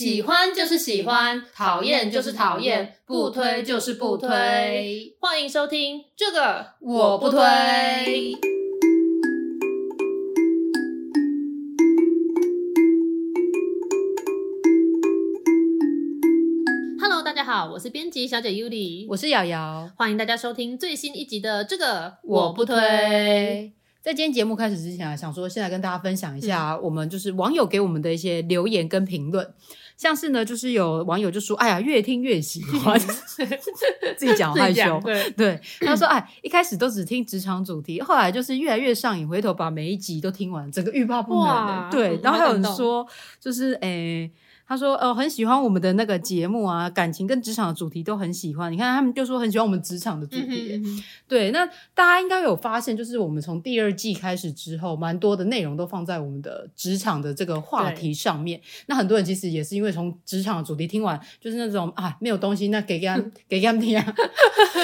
喜欢就是喜欢，讨厌就是讨厌，不推就是不推。欢迎收听这个我不推。Hello，大家好，我是编辑小姐 Yuli，我是瑶瑶，欢迎大家收听最新一集的这个我不推。在今天节目开始之前啊，想说现在跟大家分享一下，我们就是网友给我们的一些留言跟评论。像是呢，就是有网友就说：“哎呀，越听越喜欢。”自己讲害羞，对对。他说：“哎，一开始都只听职场主题，后来就是越来越上瘾，回头把每一集都听完，整个欲罢不能。的”对，然后还有人说，就是哎。他说：“呃，很喜欢我们的那个节目啊，感情跟职场的主题都很喜欢。你看，他们就说很喜欢我们职场的主题。嗯嗯、对，那大家应该有发现，就是我们从第二季开始之后，蛮多的内容都放在我们的职场的这个话题上面。那很多人其实也是因为从职场的主题听完，就是那种啊没有东西，那给给他给 给他们听啊，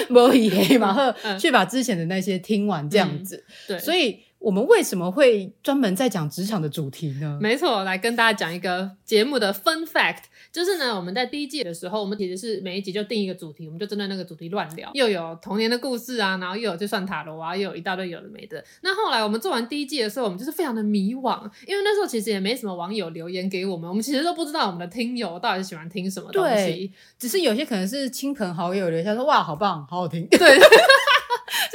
没以黑嘛，然后去把之前的那些听完这样子。嗯、对，所以。”我们为什么会专门在讲职场的主题呢？没错，来跟大家讲一个节目的 fun fact，就是呢，我们在第一季的时候，我们其实是每一集就定一个主题，我们就针对那个主题乱聊，又有童年的故事啊，然后又有就算塔罗啊，又有一大堆有的没的。那后来我们做完第一季的时候，我们就是非常的迷惘，因为那时候其实也没什么网友留言给我们，我们其实都不知道我们的听友到底是喜欢听什么东西，只是有些可能是亲朋好友留下说哇，好棒，好好听，对。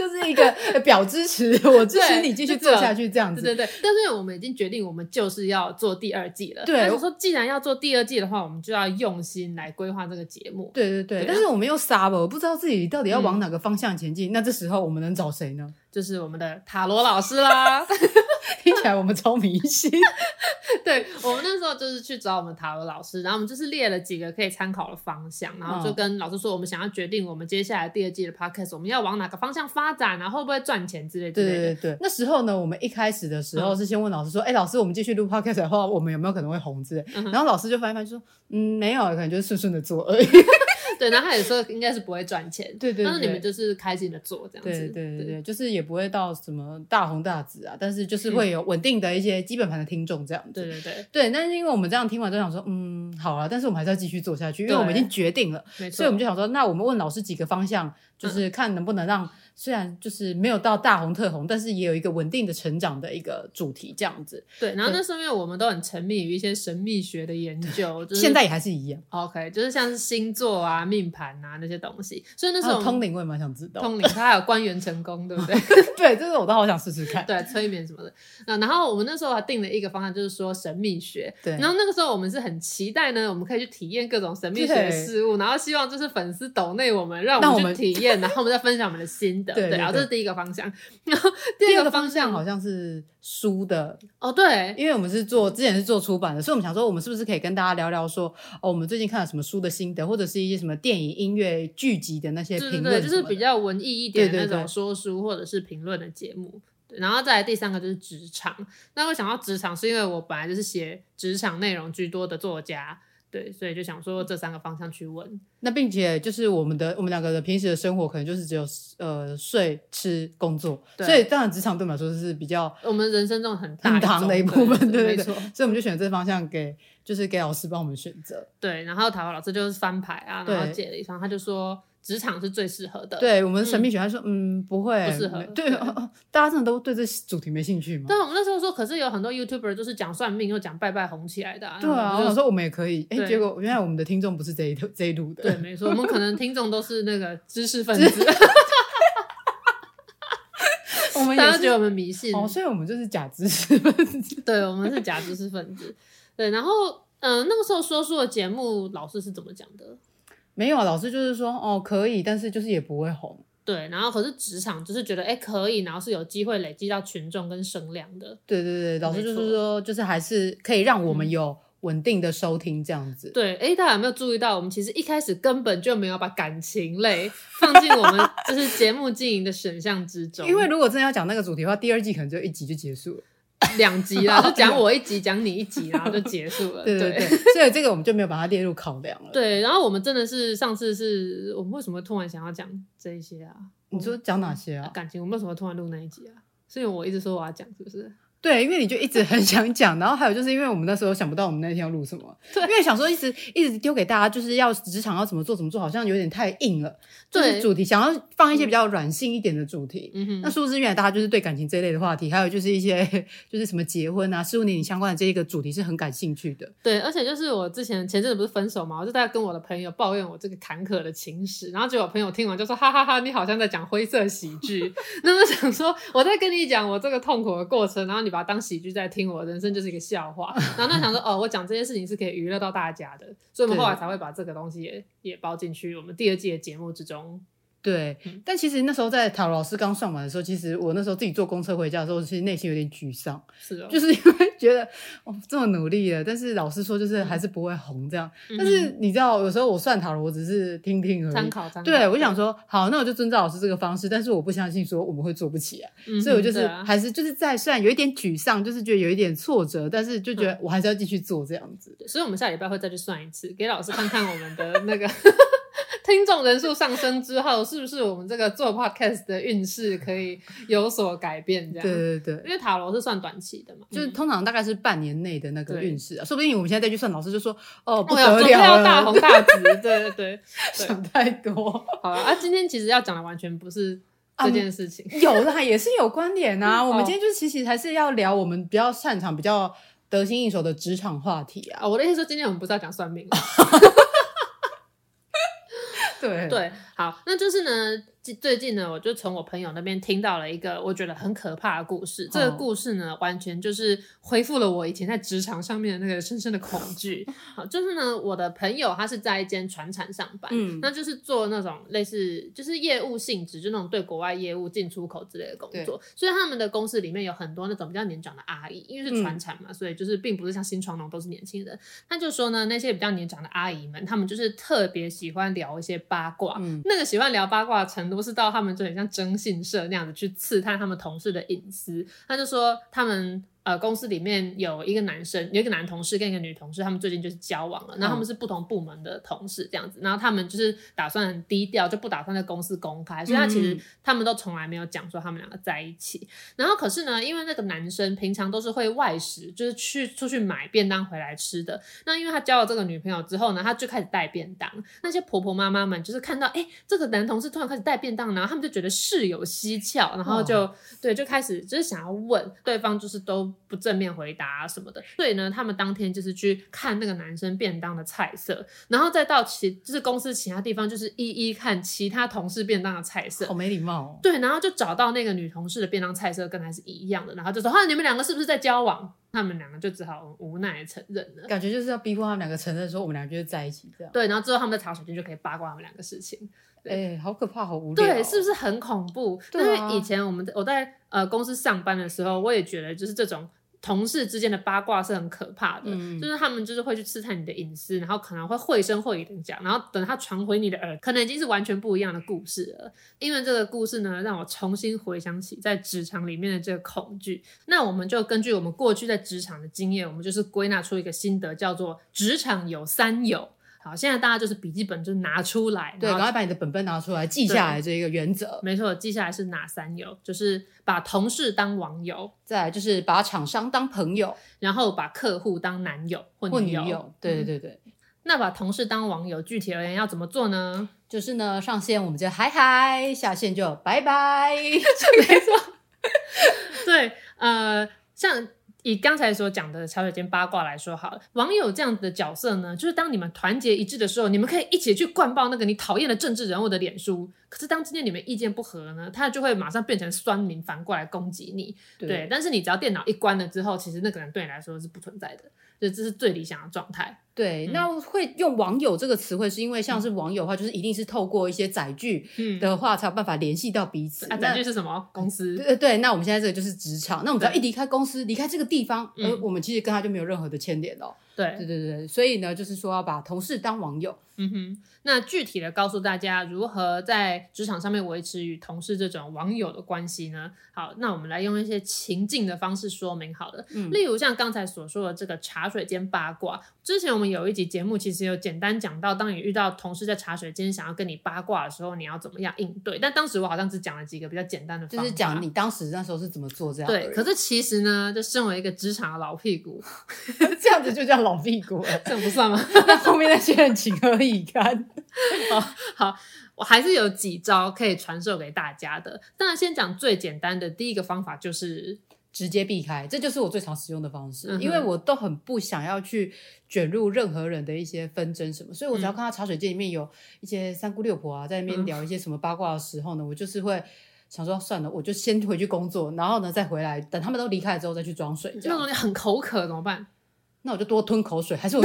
就是一个表支持，我支持你继续做下去这样子。对对对，但是我们已经决定，我们就是要做第二季了。对，我说既然要做第二季的话，我们就要用心来规划这个节目。对对对，但是我们又傻了，我不知道自己到底要往哪个方向前进。嗯，那这时候我们能找谁呢？就是我们的塔罗老师啦。听起来我们超迷信，对，我们那时候就是去找我们塔罗老师，然后我们就是列了几个可以参考的方向，然后就跟老师说，我们想要决定我们接下来第二季的 podcast，我们要往哪个方向发展，然后会不会赚钱之类之类的。对对对，那时候呢，我们一开始的时候是先问老师说，哎、嗯，老师，我们继续录 podcast 的话，我们有没有可能会红？之类？嗯、然后老师就翻一翻说，嗯，没有，可能就是顺顺的做而已。对，然后他也说应该是不会赚钱，对，对对，但是你们就是开心的做这样子，对对对就是也不会到什么大红大紫啊，但是就是会有稳定的一些基本盘的听众这样子，对对对。对。但是因为我们这样听完就想说，嗯，好了，但是我们还是要继续做下去，因为我们已经决定了，没错，所以我们就想说，那我们问老师几个方向，就是看能不能让。虽然就是没有到大红特红，但是也有一个稳定的成长的一个主题这样子。对，然后那时候因为我们都很沉迷于一些神秘学的研究，就是现在也还是一样。OK，就是像是星座啊、命盘啊那些东西。所以那时候通灵我也蛮想知道，通灵它还有官员成功，对不对？对，这个我都好想试试看。对，催眠什么的。那然后我们那时候还定了一个方向，就是说神秘学。对。然后那个时候我们是很期待呢，我们可以去体验各种神秘学的事物，然后希望就是粉丝抖内我们，让我们去体验，然后我们再分享我们的心得。对，然后这是第一个。方向，然后第二个方向好像是书的哦，对，因为我们是做之前是做出版的，所以我们想说，我们是不是可以跟大家聊聊说，哦，我们最近看了什么书的心得，或者是一些什么电影、音乐、剧集的那些评论，就是比较文艺一点的那种说书或者是评论的节目。对，然后再来第三个就是职场。那我想到职场，是因为我本来就是写职场内容居多的作家。对，所以就想说这三个方向去问。那并且就是我们的我们两个的平时的生活可能就是只有呃睡吃工作，对所以当然职场对我们来说是比较我们人生中很大很长的一部分，对对对。所以我们就选这个方向给就是给老师帮我们选择。对，然后塔罗老师就是翻牌啊，然后解了一张，他就说。职场是最适合的。对我们神秘学，他说嗯不会不适合。对，大家真的都对这主题没兴趣吗？对，我们那时候说，可是有很多 YouTuber 都是讲算命又讲拜拜红起来的。对啊，我说我们也可以。哎，结果原来我们的听众不是这一这一路的。对，没错，我们可能听众都是那个知识分子。我 们大家觉得我们迷信哦，所以我们就是假知识分子。对，我们是假知识分子。对，然后嗯，那个时候说书的节目老师是怎么讲的？没有啊，老师就是说哦可以，但是就是也不会红。对，然后可是职场就是觉得哎可以，然后是有机会累积到群众跟声量的。对对对，老师就是说，就是还是可以让我们有稳定的收听这样子。嗯、对，哎，大家有没有注意到，我们其实一开始根本就没有把感情类放进我们 就是节目经营的选项之中。因为如果真的要讲那个主题的话，第二季可能就一集就结束了。两集啦，就讲我一集，讲你一集，然后就结束了。对对对，所以这个我们就没有把它列入考量了。对，然后我们真的是上次是我们为什么突然想要讲这一些啊？你说讲哪些啊？感情，我们为什么突然录那一集啊？是因为我一直说我要讲，是不是？对，因为你就一直很想讲，然后还有就是因为我们那时候想不到我们那天要录什么，对，因为想说一直一直丢给大家，就是要职场要怎么做怎么做，好像有点太硬了。对，就是主题想要放一些比较软性一点的主题。嗯哼。那殊不知原来大家就是对感情这一类的话题，还有就是一些就是什么结婚啊、十五年龄相关的这一个主题是很感兴趣的。对，而且就是我之前前阵子不是分手嘛，我就在跟我的朋友抱怨我这个坎坷的情史，然后结果朋友听完就说：“哈哈哈哈，你好像在讲灰色喜剧。”那么想说我在跟你讲我这个痛苦的过程，然后你把它当喜剧在。听我的人生就是一个笑话，然后他想说哦，我讲这些事情是可以娱乐到大家的，所以我们后来才会把这个东西也也包进去我们第二季的节目之中。对，但其实那时候在塔罗老师刚上完的时候，其实我那时候自己坐公车回家的时候，其实内心有点沮丧，是的，就是因为觉得哦这么努力了，但是老师说就是还是不会红这样。嗯、但是你知道，有时候我算塔罗，我只是听听而已，参考参考。对，我想说好，那我就遵照老师这个方式，但是我不相信说我们会做不起来，嗯、所以我就是还是就是在虽然有一点沮丧，就是觉得有一点挫折，但是就觉得我还是要继续做这样子。所以我们下礼拜会再去算一次，给老师看看我们的那个。听众人数上升之后，是不是我们这个做 podcast 的运势可以有所改变？这样，对对对，因为塔罗是算短期的嘛，就是通常大概是半年内的那个运势啊。说不定我们现在再去算，老师就说哦，不得了，要大红大紫。对对对，想太多。好了，啊，今天其实要讲的完全不是这件事情，有啦，也是有观点啊。我们今天就是其实还是要聊我们比较擅长、比较得心应手的职场话题啊。我的意思说，今天我们不是要讲算命。对对，好，那就是呢。最近呢，我就从我朋友那边听到了一个我觉得很可怕的故事。这个故事呢，完全就是恢复了我以前在职场上面的那个深深的恐惧。好，就是呢，我的朋友他是在一间船厂上班，嗯，那就是做那种类似就是业务性质，就那种对国外业务进出口之类的工作。所以他们的公司里面有很多那种比较年长的阿姨，因为是船厂嘛，嗯，所以就是并不是像新创农都是年轻人。他就说呢，那些比较年长的阿姨们，他们就是特别喜欢聊一些八卦，嗯，那个喜欢聊八卦的都是到他们就很像征信社那样子去刺探他们同事的隐私。他就说他们。呃，公司里面有一个男生，有一个男同事跟一个女同事，他们最近就是交往了。然后他们是不同部门的同事，这样子。然后他们就是打算很低调，就不打算在公司公开。所以他其实他们都从来没有讲说他们两个在一起。然后可是呢，因为那个男生平常都是会外食，就是去出去买便当回来吃的。那因为他交了这个女朋友之后呢，他就开始带便当。那些婆婆妈妈们就是看到，哎，这个男同事突然开始带便当，然后他们就觉得事有蹊跷，然后就对，就开始就是想要问对方，就是都。不正面回答什么的，所以呢，他们当天就是去看那个男生便当的菜色，然后再到其就是公司其他地方，就是一一看其他同事便当的菜色。好没礼貌哦。对，然后就找到那个女同事的便当菜色跟他是一样的，然后就说：“哈，你们两个是不是在交往？”他们两个就只好无奈承认了。感觉就是要逼迫他们两个承认说我们两个就是在一起这样。对，然后之后他们在茶水间就可以八卦他们两个事情。哎、欸，好可怕，好无聊。对，是不是很恐怖？对啊。因为以前我们我在呃公司上班的时候，我也觉得就是这种。同事之间的八卦是很可怕的，嗯、就是他们就是会去刺探你的隐私，然后可能会绘声绘影的讲，然后等他传回你的耳，可能已经是完全不一样的故事了。因为这个故事呢，让我重新回想起在职场里面的这个恐惧。那我们就根据我们过去在职场的经验，我们就是归纳出一个心得，叫做职场有三有。好，现在大家就是笔记本就拿出来，对，赶快把你的本本拿出来记下来这一个原则。没错，记下来是哪三有？就是把同事当网友，再来就是把厂商当朋友，然后把客户当男友或女友。女友对对对对、嗯。那把同事当网友，具体而言要怎么做呢？就是呢，上线我们就嗨嗨，下线就拜拜。没错。对，呃，像。以刚才所讲的茶水间八卦来说好了，网友这样子的角色呢，就是当你们团结一致的时候，你们可以一起去灌爆那个你讨厌的政治人物的脸书。可是当今天你们意见不合呢，他就会马上变成酸民，反过来攻击你。对，对，但是你只要电脑一关了之后，其实那个人对你来说是不存在的。就这是最理想的状态。对，那会用网友这个词汇，是因为像是网友的话，就是一定是透过一些载具的话，才有办法联系到彼此。啊，载具是什么？公司。对对，那我们现在这个就是职场。那我们只要一离开公司，离开这个地方，而我们其实跟他就没有任何的牵连了。对对对对，所以呢，就是说要把同事当网友。嗯哼，那具体的告诉大家如何在职场上面维持与同事这种网友的关系呢？好，那我们来用一些情境的方式说明好了。嗯，例如像刚才所说的这个茶水间八卦，之前我们有一集节目其实有简单讲到，当你遇到同事在茶水间想要跟你八卦的时候，你要怎么样应对？但当时我好像只讲了几个比较简单的方法，就是讲你当时那时候是怎么做这样。对，可是其实呢，就身为一个职场的老屁股，这样子就叫老屁股了，这样不算吗？那 后面那些人情何以堪？好 好，我还是有几招可以传授给大家的。当然，先讲最简单的第一个方法，就是直接避开，这就是我最常使用的方式。嗯、因为我都很不想要去卷入任何人的一些纷争什么，所以我只要看到茶水间里面有一些三姑六婆啊，在那边聊一些什么八卦的时候呢，嗯、我就是会想说，算了，我就先回去工作，然后呢再回来，等他们都离开了之后再去装水。这种你很口渴怎么办？那我就多吞口水，还是我？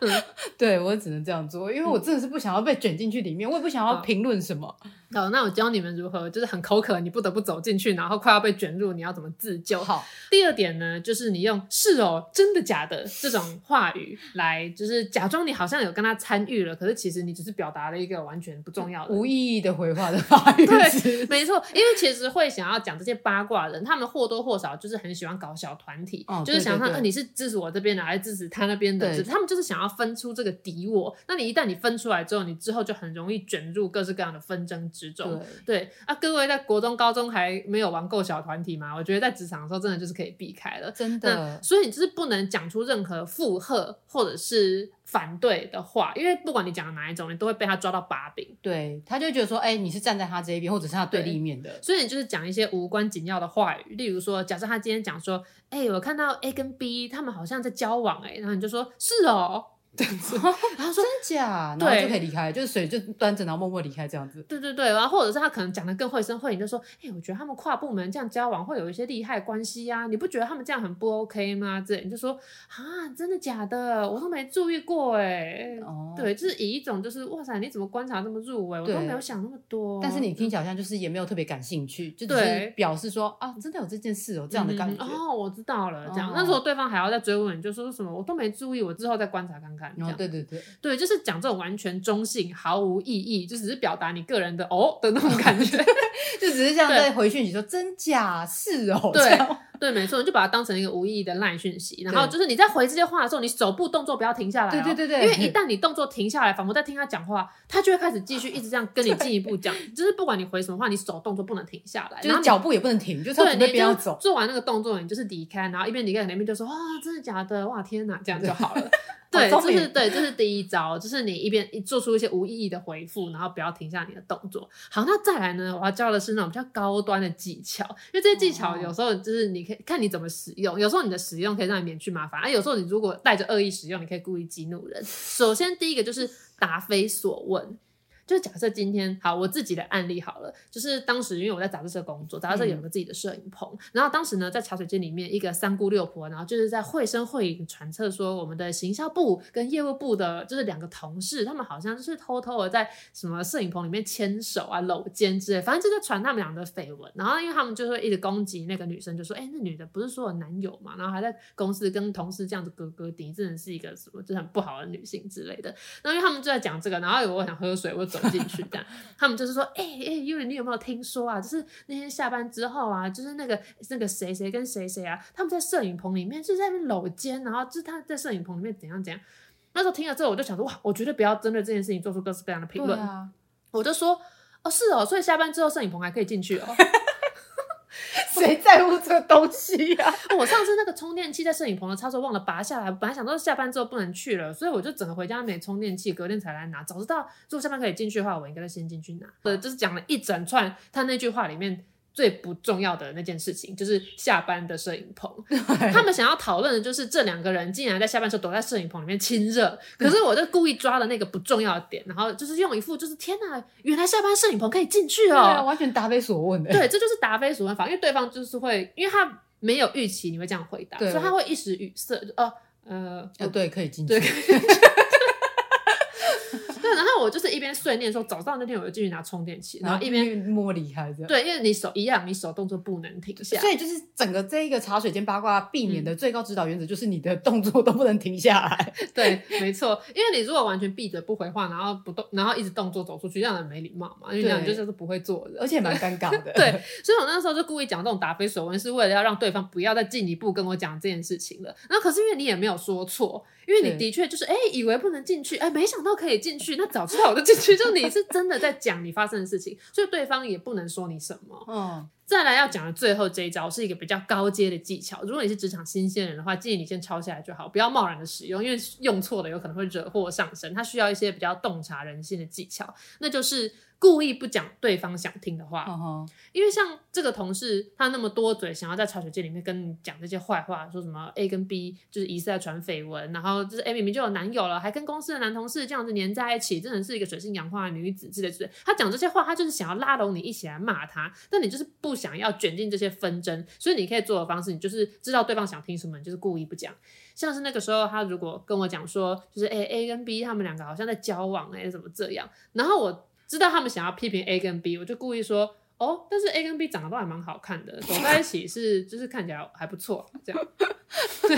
对，我只能这样做，因为我真的是不想要被卷进去里面，我也不想要评论什么。好，那我教你们如何，就是很口渴，你不得不走进去，然后快要被卷入，你要怎么自救？好，第二点呢，就是你用“是哦，真的假的”这种话语来，就是假装你好像有跟他参与了，可是其实你只是表达了一个完全不重要的、无意义的回话的话语。对，没错，因为其实会想要讲这些八卦的人，他们或多或少就是很喜欢搞小团体，哦、就是想看，呃，你是支持我这边的，还是支持他那边的？对他们就是想要分出这个敌我。那你一旦你分出来之后，你之后就很容易卷入各式各样的纷争之中。对。对啊，各位在国中、高中还没有玩够小团体吗？我觉得在职场的时候，真的就是可以避开了，真的。所以你就是不能讲出任何附和或者是反对的话，因为不管你讲的哪一种，你都会被他抓到把柄。对，他就觉得说，哎、欸，你是站在他这一边，或者是他对立面的。所以你就是讲一些无关紧要的话语，例如说，假设他今天讲说，哎、欸，我看到 A 跟 B 他们好像在交往、欸，哎，然后你就说，是哦。这样子，然后说真假，然后就可以离开，就是水就端着，然后默默离开这样子。对对对，然后或者是他可能讲的更绘声绘影，就说，哎，我觉得他们跨部门这样交往会有一些利害关系啊，你不觉得他们这样很不 OK 吗？这你就说啊，真的假的？我都没注意过哎。哦，对，就是以一种就是哇塞，你怎么观察这么入微？我都没有想那么多。但是你听起来好像就是也没有特别感兴趣，就只是表示说啊，真的有这件事哦，这样的感觉。哦，我知道了，这样。那时候对方还要再追问，你就说什么我都没注意，我之后再观察看看。这样。对对对。对，就是讲这种完全中性、毫无意义，就只是表达你个人的哦的那种感觉，就只是这样在回讯息说真假是哦，对对，没错，你就把它当成一个无意义的烂讯息，然后就是你在回这些话的时候，你手部动作不要停下来，对对对对，因为一旦你动作停下来，仿佛在听他讲话，他就会开始继续一直这样跟你进一步讲，就是不管你回什么话，你手动作不能停下来，就是脚步也不能停，就是准备不要走，做完那个动作，你就是离开，然后一边离开，那边就说哇，真的假的？哇，天哪，这样就好了。对，这是对，这是第一招，就是你一边做出一些无意义的回复，然后不要停下你的动作。好，那再来呢？我要教的是那种比较高端的技巧，因为这些技巧有时候就是你看你怎么使用，有时候你的使用可以让你免去麻烦，而有时候你如果带着恶意使用，你可以故意激怒人。首先，第一个就是答非所问。就假设今天好，我自己的案例好了，就是当时因为我在杂志社工作，杂志社有个自己的摄影棚，嗯、然后当时呢在茶水间里面，一个三姑六婆，然后就是在绘声绘影传测说，我们的行销部跟业务部的，就是两个同事，他们好像就是偷偷的在什么摄影棚里面牵手啊、搂肩之类，反正就在传他们俩的绯闻。然后因为他们就会一直攻击那个女生，就说，哎、欸，那女的不是说有男友嘛，然后还在公司跟同事这样子哥哥顶，真的是一个什么，就是很不好的女性之类的。然后因为他们就在讲这个，然后我想喝水，我就走进去这样。他们就是说，哎、欸、哎，因、欸、为你有没有听说啊？就是那天下班之后啊，就是那个那个谁谁跟谁谁啊，他们在摄影棚里面就在那边搂肩，然后就是他在摄影棚里面怎样怎样。那时候听了之后，我就想说，哇，我绝对不要针对这件事情做出各式各样的评论。啊、我就说，哦，是哦，所以下班之后摄影棚还可以进去哦。谁在乎这个东西呀、啊？我上次那个充电器在摄影棚的插座忘了拔下来，本来想到下班之后不能去了，所以我就整个回家没充电器，隔天才来拿。早知道如果下班可以进去的话，我应该先进去拿。呃，就是讲了一整串他那句话里面。最不重要的那件事情就是下班的摄影棚，他们想要讨论的就是这两个人竟然在下班时候躲在摄影棚里面亲热。可是我就故意抓了那个不重要的点，然后就是用一副就是天哪，原来下班摄影棚可以进去哦，完全答非所问的。对，这就是答非所问法，因为对方就是会，因为他没有预期你会这样回答，所以他会一时语塞，哦呃，呃，对，可以进去。我就是一边碎念说，早上那天我就进去拿充电器，然后一边摸离开这样。对，因为你手一样，你手动作不能停下。所以就是整个这一个茶水间八卦避免的最高指导原则就是你的动作都不能停下来。对，没错，因为你如果完全闭着不回话，然后不动，然后一直动作走出去，让人没礼貌嘛。因为这样就是不会做的，而且蛮尴尬的。对，所以我那时候就故意讲这种答非所问，是为了要让对方不要再进一步跟我讲这件事情了。然后可是因为你也没有说错。因为你的确就是哎，以为不能进去，哎，没想到可以进去，那早知道我就进去。就你是真的在讲你发生的事情，所以对方也不能说你什么。嗯，再来要讲的最后这一招是一个比较高阶的技巧。如果你是职场新鲜人的话，建议你先抄下来就好，不要贸然的使用，因为用错了有可能会惹祸上身。它需要一些比较洞察人性的技巧，那就是。故意不讲对方想听的话，uh. 因为像这个同事，他那么多嘴，想要在茶水间里面跟你讲这些坏话，说什么 A 跟 B 就是疑似在传绯闻，然后就是 A 明明就有男友了，还跟公司的男同事这样子黏在一起，真的是一个水性杨花的女子之类之类。他讲这些话，他就是想要拉拢你一起来骂他，但你就是不想要卷进这些纷争，所以你可以做的方式，你就是知道对方想听什么，你就是故意不讲。像是那个时候，他如果跟我讲说，就是哎 A 跟 B 他们两个好像在交往，哎怎么这样，然后我。知道他们想要批评 A 跟 B，我就故意说哦，但是 A 跟 B 长得都还蛮好看的，走在一起是就是看起来还不错，这样。对，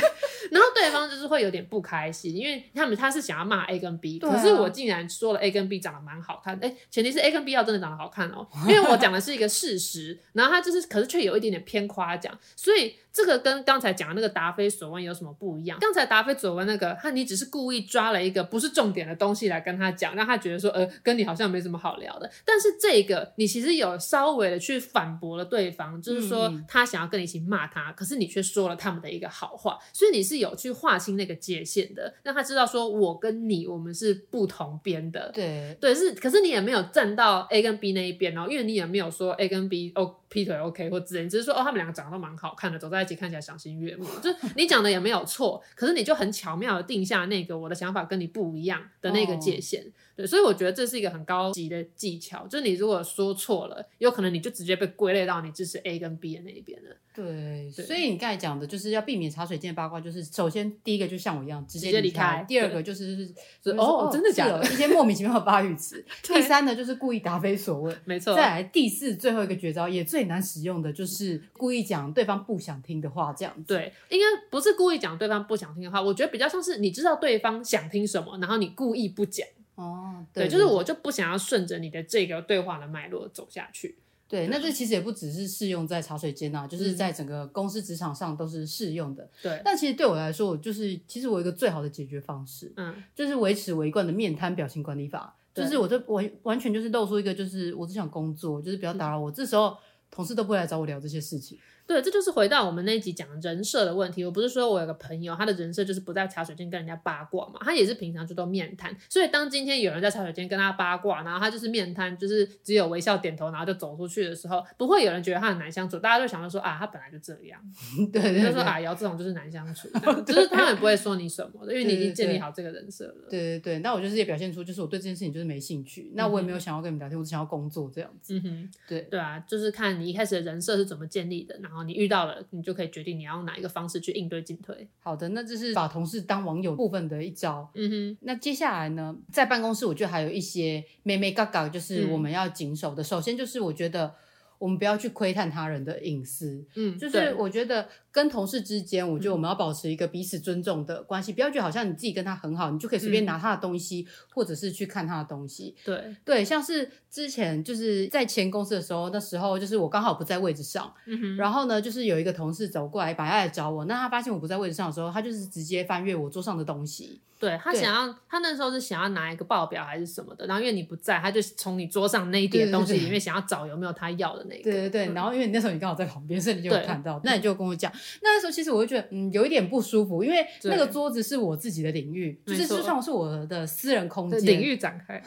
然后对方就是会有点不开心，因为他们他是想要骂 A 跟 B，啊、可是我竟然说了 A 跟 B 长得蛮好看，哎，前提是 A 跟 B 要真的长得好看哦，因为我讲的是一个事实，然后他就是可是却有一点点偏夸奖，所以。这个跟刚才讲的那个答非所问有什么不一样？刚才答非所问那个，他你只是故意抓了一个不是重点的东西来跟他讲，让他觉得说，呃，跟你好像没什么好聊的。但是这个你其实有稍微的去反驳了对方，就是说他想要跟你一起骂他，可是你却说了他们的一个好话，所以你是有去划清那个界限的，让他知道说我跟你我们是不同边的。对对，是，可是你也没有站到 A 跟 B 那一边哦，因为你也没有说 A 跟 B 哦。劈腿 OK 或之类，只是说哦，他们两个长得都蛮好看的，走在一起看起来赏心悦目。就是你讲的也没有错，可是你就很巧妙的定下那个我的想法跟你不一样的那个界限。对，所以我觉得这是一个很高级的技巧，就是你如果说错了，有可能你就直接被归类到你支持 A 跟 B 的那一边了。对，对所以你刚才讲的就是要避免茶水间八卦，就是首先第一个就像我一样直接离开，第二个就是是哦，哦真的假的？一些莫名其妙的发语词。第三呢就是故意答非所问，没错。再来第四最后一个绝招也最难使用的就是故意讲对方不想听的话，这样子。对，应该不是故意讲对方不想听的话，我觉得比较像是你知道对方想听什么，然后你故意不讲。哦，对，对，就是我就不想要顺着你的这个对话的脉络走下去。对，那这其实也不只是适用在茶水间啊，就是在整个公司职场上都是适用的。对，但其实对我来说，我就是其实我有一个最好的解决方式，嗯，就是维持我一贯的面瘫表情管理法，就是我就完完全就是露出一个就是我只想工作，就是不要打扰我，嗯、这时候同事都不会来找我聊这些事情。对，这就是回到我们那一集讲人设的问题。我不是说我有个朋友，他的人设就是不在茶水间跟人家八卦嘛，他也是平常就都面瘫。所以当今天有人在茶水间跟他八卦，然后他就是面瘫，就是只有微笑点头，然后就走出去的时候，不会有人觉得他很难相处。大家就想到说啊，他本来就这样，对，对，对，就说啊，瑶这种就是难相处，就是他也不会说你什么的，因为你已经建立好这个人设了。对对对，那我就是也表现出，就是我对这件事情就是没兴趣，那我也没有想要跟你们聊天，我只想要工作这样子。嗯哼，对对啊，就是看你一开始的人设是怎么建立的，然后你遇到了。你就可以决定你要用哪一个方式去应对进退。好的，那这是把同事当网友部分的一招。嗯哼，那接下来呢，在办公室我觉得还有一些妹妹嘎嘎，就是我们要谨守的。嗯、首先就是我觉得我们不要去窥探他人的隐私。嗯，就是我觉得。跟同事之间，我觉得我们要保持一个彼此尊重的关系，嗯、不要觉得好像你自己跟他很好，你就可以随便拿他的东西，嗯、或者是去看他的东西。对对，像是之前就是在前公司的时候，那时候就是我刚好不在位置上，然后呢，就是有一个同事走过来，把他来找我，那他发现我不在位置上的时候，他就是直接翻阅我桌上的东西。对，他想要，他那时候是想要拿一个报表还是什么的，然后因为你不在，他就从你桌上那一叠东西里面想要找有没有他要的那个。对对对，然后因为你那时候你刚好在旁边，所以你就有看到，那你就跟我讲，那时候其实我。我就觉得嗯，有一点不舒服，因为那个桌子是我自己的领域，就是就算是我的私人空间，领域展开。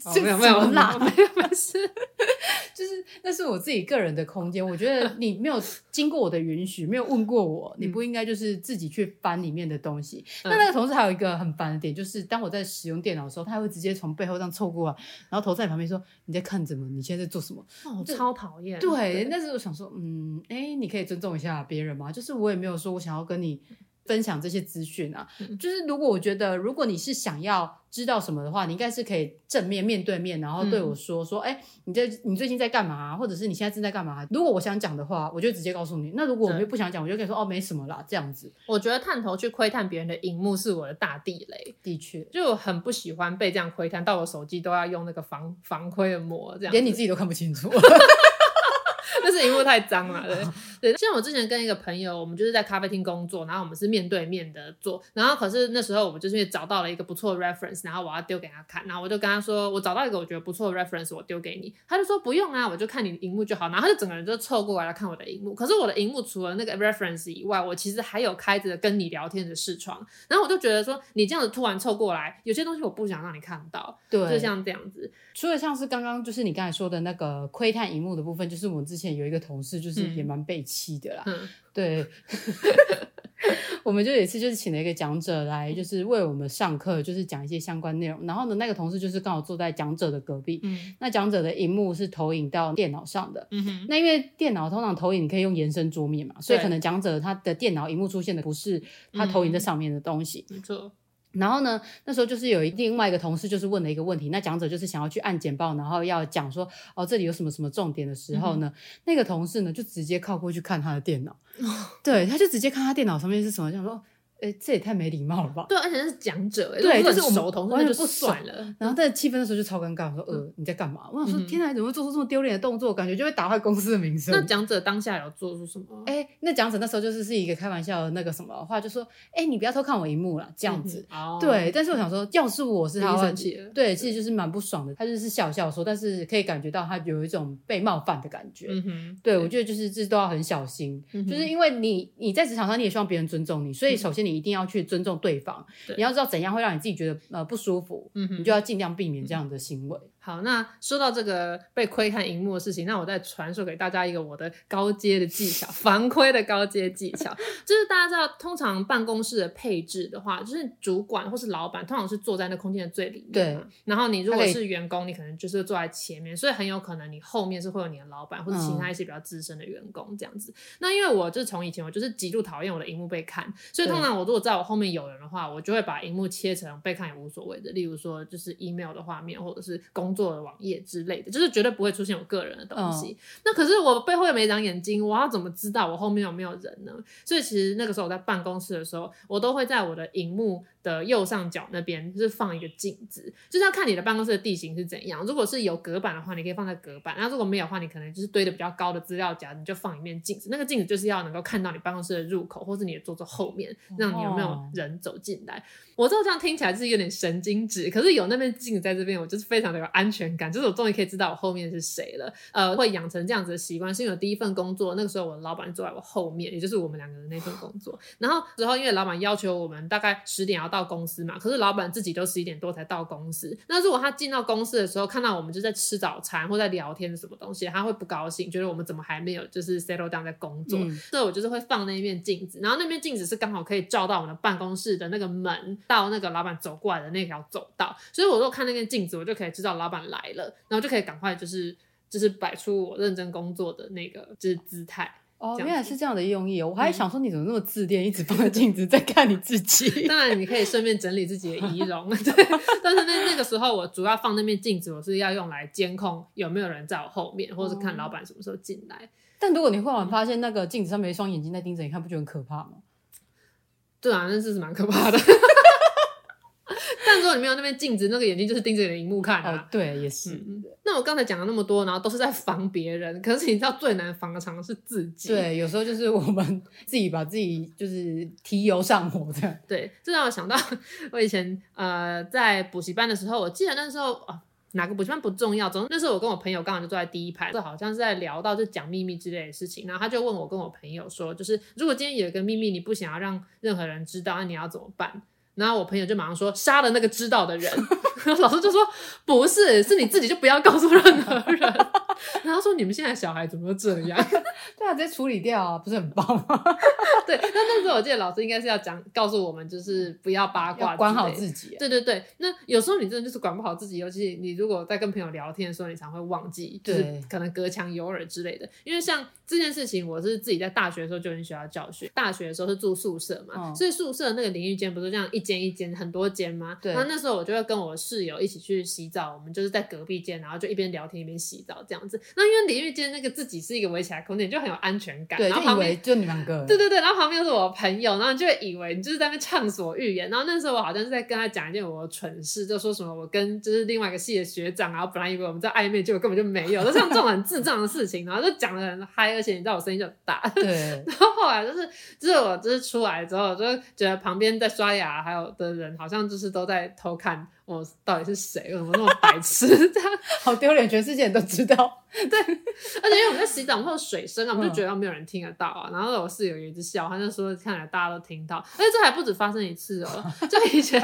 哦、没有没有啦，没有 没事，就是那是我自己个人的空间。我觉得你没有经过我的允许，没有问过我，你不应该就是自己去翻里面的东西。那、嗯、那个同事还有一个很烦的点，就是当我在使用电脑的时候，他会直接从背后这样凑过来，然后头在你旁边说：“你在看什么？你现在在做什么？”哦，超讨厌。对，对但是我想说，嗯，哎，你可以尊重一下别人吗？就是我也没有说我想要跟你。分享这些资讯啊，就是如果我觉得，如果你是想要知道什么的话，你应该是可以正面面对面，然后对我说说，哎、嗯，你在你最近在干嘛？或者是你现在正在干嘛？如果我想讲的话，我就直接告诉你。那如果我们又不想讲，我就跟你说，哦，没什么啦，这样子。我觉得探头去窥探别人的荧幕是我的大地雷，的确，就我很不喜欢被这样窥探，到我手机都要用那个防防窥的膜，这样连你自己都看不清楚。但是荧幕太脏了，对。对。像我之前跟一个朋友，我们就是在咖啡厅工作，然后我们是面对面的坐，然后可是那时候我们就是找到了一个不错的 reference，然后我要丢给他看，然后我就跟他说，我找到一个我觉得不错的 reference，我丢给你，他就说不用啊，我就看你的荧幕就好，然后他就整个人就凑过来要看我的荧幕，可是我的荧幕除了那个 reference 以外，我其实还有开着跟你聊天的视窗，然后我就觉得说，你这样子突然凑过来，有些东西我不想让你看到，对，就像这样子。除了像是刚刚就是你刚才说的那个窥探荧幕的部分，就是我们之前有一个同事就是也蛮被气的啦，嗯、对，我们就有一次就是请了一个讲者来，就是为我们上课，就是讲一些相关内容。然后呢，那个同事就是刚好坐在讲者的隔壁，嗯，那讲者的荧幕是投影到电脑上的，嗯哼，那因为电脑通常投影可以用延伸桌面嘛，所以可能讲者他的电脑荧幕出现的不是他投影在上面的东西，没错。然后呢，那时候就是有另外一个同事就是问了一个问题，那讲者就是想要去按简报，然后要讲说哦，这里有什么什么重点的时候呢，嗯、那个同事呢就直接靠过去看他的电脑，哦、对，他就直接看他电脑上面是什么，想说。哎，这也太没礼貌了吧？对，而且是讲者，对，就是我们熟同事，那就不算了。然后在气氛的时候就超尴尬，我说：“呃，你在干嘛？”我想说：“天哪，怎么会做出这么丢脸的动作？感觉就会打坏公司的名声。”那讲者当下有做出什么？哎，那讲者那时候就是是一个开玩笑的那个什么话，就说：“哎，你不要偷看我一幕了。”这样子。对，但是我想说，要是我是他，生气了。对，其实就是蛮不爽的。他就是笑笑说，但是可以感觉到他有一种被冒犯的感觉。嗯哼。对，我觉得就是这都要很小心，就是因为你你在职场上你也希望别人尊重你，所以首先你一定要去尊重。对方，对你要知道怎样会让你自己觉得呃不舒服，嗯，你就要尽量避免这样的行为。好，那说到这个被窥看荧幕的事情，那我再传授给大家一个我的高阶的技巧，防窥的高阶技巧，就是大家知道，通常办公室的配置的话，就是主管或是老板通常是坐在那空间的最里面，对。然后你如果是员工，你可能就是坐在前面，所以很有可能你后面是会有你的老板或者其他一些比较资深的员工这样子。嗯、那因为我就是从以前我就是极度讨厌我的荧幕被看，所以通常我如果在我后面有人的话，我就会把荧幕切成被看也无所谓的，例如说就是 email 的画面或者是工作的网页。之类的，就是绝对不会出现我个人的东西。Oh. 那可是我背后又没长眼睛，我要怎么知道我后面有没有人呢？所以其实那个时候我在办公室的时候，我都会在我的荧幕的右上角那边，就是放一个镜子，就是要看你的办公室的地形是怎样。如果是有隔板的话，你可以放在隔板；那如果没有的话，你可能就是堆的比较高的资料夹，你就放一面镜子。那个镜子就是要能够看到你办公室的入口，或是你的桌子后面，让你有没有人走进来。Oh. 我知道这样听起来是有点神经质，可是有那面镜子在这边，我就是非常的有安全感，就是我。终于可以知道我后面是谁了，呃，会养成这样子的习惯，是因为我第一份工作那个时候，我的老板坐在我后面，也就是我们两个人那份工作。然后之后，因为老板要求我们大概十点要到公司嘛，可是老板自己都十一点多才到公司。那如果他进到公司的时候，看到我们就在吃早餐或在聊天什么东西，他会不高兴，觉得我们怎么还没有就是 settle down 在工作。嗯、所以我就是会放那一面镜子，然后那面镜子是刚好可以照到我们的办公室的那个门，到那个老板走过来的那条走道。所以我如果看那面镜子，我就可以知道老板来了，然后就可以赶快就是。就是就是摆出我认真工作的那个就是姿态哦，原来是这样的用意。我还想说你怎么那么自恋，嗯、一直放在镜子在看你自己。当然你可以顺便整理自己的仪容，对。但是那那个时候我主要放那面镜子，我是要用来监控有没有人在我后面，或者是看老板什么时候进来。但如果你忽然发现那个镜子上面一双眼睛在盯着你看，不就很可怕吗？对啊，那是蛮可怕的。但如果你没有那边镜子，那个眼睛就是盯着你的荧幕看啊。哦，对，也是。嗯、那我刚才讲了那么多，然后都是在防别人，可是你知道最难防的常常是自己。对，有时候就是我们自己把自己就是提油上火这样。对，这让我想到我以前呃在补习班的时候，我记得那时候啊哪个补习班不重要，总之那时候我跟我朋友刚好就坐在第一排，就好像是在聊到就讲秘密之类的事情，然后他就问我跟我朋友说，就是如果今天有一个秘密你不想要让任何人知道，那你要怎么办？然后我朋友就马上说杀了那个知道的人，老师就说不是，是你自己就不要告诉任何人。然后说你们现在小孩怎么这样？对啊，直接处理掉啊，不是很棒吗？对，那那时候我记得老师应该是要讲告诉我们，就是不要八卦，管好自己。对对对，那有时候你真的就是管不好自己，尤其你如果在跟朋友聊天的时候，你常会忘记，就是可能隔墙有耳之类的。因为像这件事情，我是自己在大学的时候就很喜欢教学，大学的时候是住宿舍嘛，嗯、所以宿舍那个淋浴间不是这样一间一间很多间吗？对。那那时候我就会跟我室友一起去洗澡，我们就是在隔壁间，然后就一边聊天一边洗澡这样子。那因为淋浴间那个自己是一个围起来空间，就很有安全感。对，然后旁边就，就你两个。对对对，然后旁边又是我朋友，然后就会以为你就是在那边畅所欲言。然后那时候我好像是在跟他讲一件我的蠢事，就说什么我跟就是另外一个系的学长，然后本来以为我们在暧昧，结果根本就没有，就像这种很智障的事情，然后就讲的很嗨，而且你知道我声音就很大。对。然后后来就是就是我就是出来之后，就觉得旁边在刷牙还有的人，好像就是都在偷看。我到底是谁？为什么那么白痴？这样 好丢脸，全世界人都知道。对，而且因为我们在洗澡，会有水声啊，我们就觉得没有人听得到啊。嗯、然后我室友一直笑，他就说：“看来大家都听到。”而且这还不止发生一次哦。就以前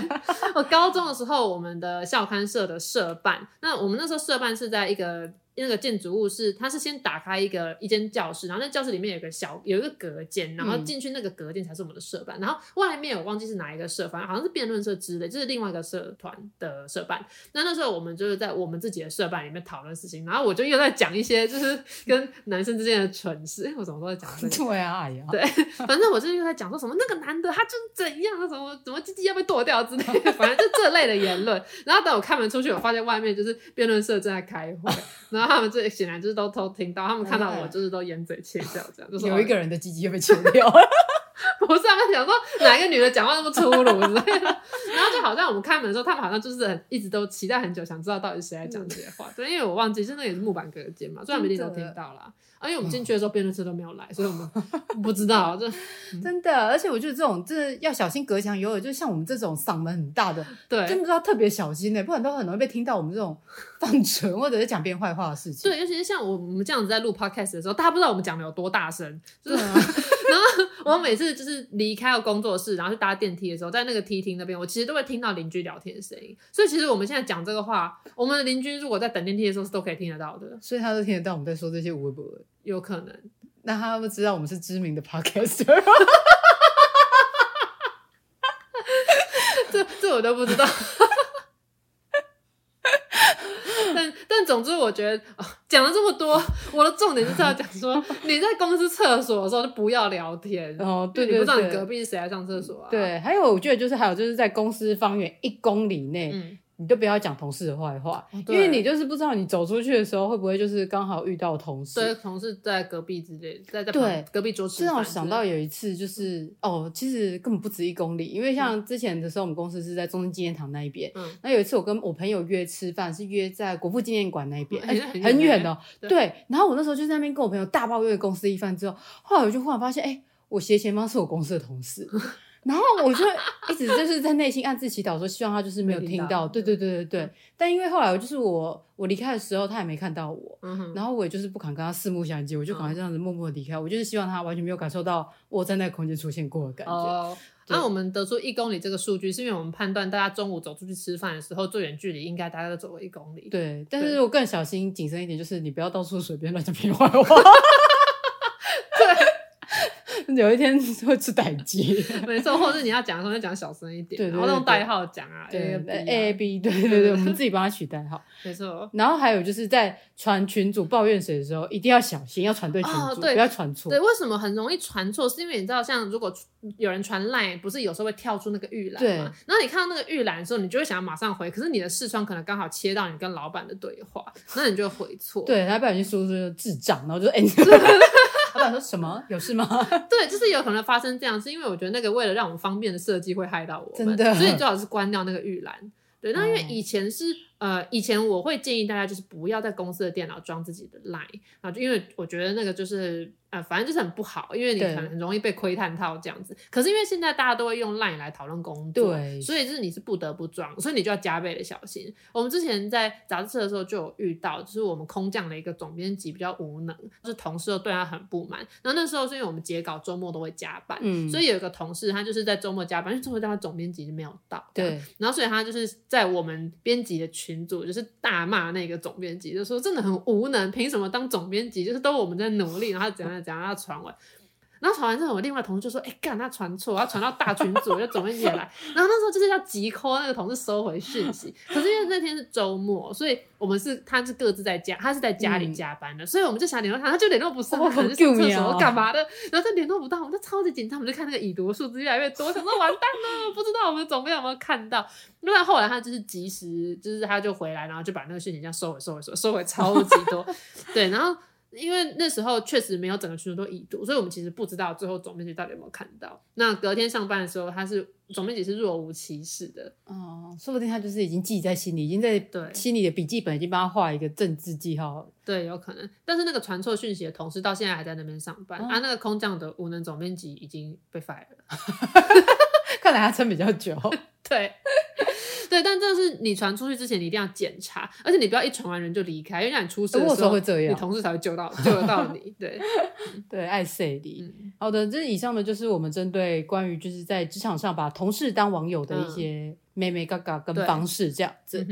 我高中的时候，我们的校刊社的社办，那我们那时候社办是在一个。那个建筑物是，它是先打开一个一间教室，然后那教室里面有个小有一个隔间，然后进去那个隔间才是我们的社办，然后外面我忘记是哪一个社，反正好像是辩论社之类，就是另外一个社团的社办。那那时候我们就是在我们自己的社办里面讨论事情，然后我就又在讲一些就是跟男生之间的蠢事，我怎么都在讲这个？对啊，哎呀，对，反正我就是又在讲说什么那个男的他就是怎样，怎么怎么鸡鸡要被剁掉之类的，反正就这类的言论。然后等我开门出去，我发现外面就是辩论社正在开会。然后他们这显然就是都偷听到，他们看到我就是都掩嘴窃笑，这样就是有一个人的鸡鸡又被切掉，不是他们想说哪一个女的讲话那么粗鲁之类的，然后就好像我们开门的时候，他们好像就是很一直都期待很久，想知道到底是谁在讲这些话，对，因为我忘记，真的也是木板隔间嘛，虽然没一定都听到啦。因为我们进去的时候，辩论社都没有来，所以我们 不知道。这 真的，而且我觉得这种就是要小心隔墙有耳，就像我们这种嗓门很大的，对，真的要特别小心呢，不然都很容易被听到我们这种 放纯或者是讲别人坏话的事情。对，尤其是像我们这样子在录 podcast 的时候，大家不知道我们讲的有多大声，就是。然后我每次就是离开了工作室，然后去搭电梯的时候，在那个梯厅那边，我其实都会听到邻居聊天的声音。所以其实我们现在讲这个话，我们的邻居如果在等电梯的时候是都可以听得到的。所以他都听得到我们在说这些无谓不为。有可能，那他不知道我们是知名的 podcaster，这这我都不知道。但但总之，我觉得讲了这么多，我的重点就是要讲说，你在公司厕所的时候就不要聊天哦。对，对，对，你不知道你隔壁是谁在上厕所啊？对，还有我觉得就是还有就是在公司方圆一公里内。嗯你都不要讲同事的坏话，哦、因为你就是不知道你走出去的时候会不会就是刚好遇到同事。对，同事在隔壁之类，在在对隔壁桌吃饭。正好想到有一次，就是、嗯、哦，其实根本不止一公里，因为像之前的时候，我们公司是在中正纪念堂那一边。嗯。那有一次我跟我朋友约吃饭，是约在国父纪念馆那一边，哎、嗯，很远的、喔。对，对。然后我那时候就在那边跟我朋友大抱怨公司一番之后，后来我就忽然发现，哎、欸，我斜前方是我公司的同事。然后我就一直就是在内心暗自祈祷说，希望他就是没有听到。对对对对对。嗯、但因为后来我就是我我离开的时候，他也没看到我。嗯、然后我也就是不敢跟他四目相接，我就赶快这样子默默的离开。嗯、我就是希望他完全没有感受到我在那个空间出现过的感觉。哦。那、啊、我们得出一公里这个数据，是因为我们判断大家中午走出去吃饭的时候，最远距离应该大家都走了一公里。对。但是我更小心谨慎一点，就是你不要到处随便乱讲别人坏话。有一天会出歹机，没错，或者你要讲的时候就讲小声一点，对，然后用代号讲啊，对，A A B，对对对，我们自己帮他取代号，没错。然后还有就是在传群主抱怨谁的时候，一定要小心，要传对群组，不要传错。对，为什么很容易传错？是因为你知道，像如果有人传 Line，不是有时候会跳出那个预览嘛？然后你看到那个预览的时候，你就会想要马上回，可是你的视窗可能刚好切到你跟老板的对话，那你就会回错。对，他不小心输出智障，然后就哎。老板说什么？有事吗？对，就是有可能发生这样，是因为我觉得那个为了让我们方便的设计会害到我们，真的，所以最好是关掉那个预览。对，那因为以前是呃，以前我会建议大家就是不要在公司的电脑装自己的 Line，然后就因为我觉得那个就是。呃，反正就是很不好，因为你可能很容易被窥探到这样子。可是因为现在大家都会用 Line 来讨论工作，对，所以就是你是不得不装，所以你就要加倍的小心。我们之前在杂志社的时候就有遇到，就是我们空降的一个总编辑比较无能，就是同事都对他很不满。然后那时候是因为我们截稿周末都会加班，嗯，所以有一个同事他就是在周末加班，因为周末加班总编辑就没有到，对。然后所以他就是在我们编辑的群群主就是大骂那个总编辑，就说真的很无能，凭什么当总编辑？就是都我们在努力，然后怎样怎样要传闻。然后传完之后，我另外同事就说：“哎、欸，干他传错，要传到大群组，就总编辑来。”然后那时候就是要急 call 那个同事收回讯息。可是因为那天是周末，所以我们是他是各自在家，他是在家里加班的，嗯、所以我们就想联络他，他就联络不上，可能就上厕所干嘛的。然后他联络不到，我们就超级紧张，我们就看那个已读数字越来越多，想说完蛋了，不知道我们总编有没有看到。因为后来他就是及时，就是他就回来，然后就把那个讯息这样收回、收回、收回，收回超级多。对，然后。因为那时候确实没有整个群组都已读，所以我们其实不知道最后总编辑到底有没有看到。那隔天上班的时候，他是总编辑是若无其事的。哦，说不定他就是已经记在心里，已经在对心里的笔记本已经帮他画一个政治记号。对，有可能。但是那个传错讯息的同事到现在还在那边上班，哦、啊，那个空降的无能总编辑已经被 fire 了。看来他撑比较久。对。对，但这是你传出去之前，你一定要检查，而且你不要一传完人就离开，因为让你出事的时候，会这样，你同事才会救到 救得到你。对，对，爱谁的。好的，这以上的就是我们针对关于就是在职场上把同事当网友的一些妹妹嘎嘎跟方式这样子。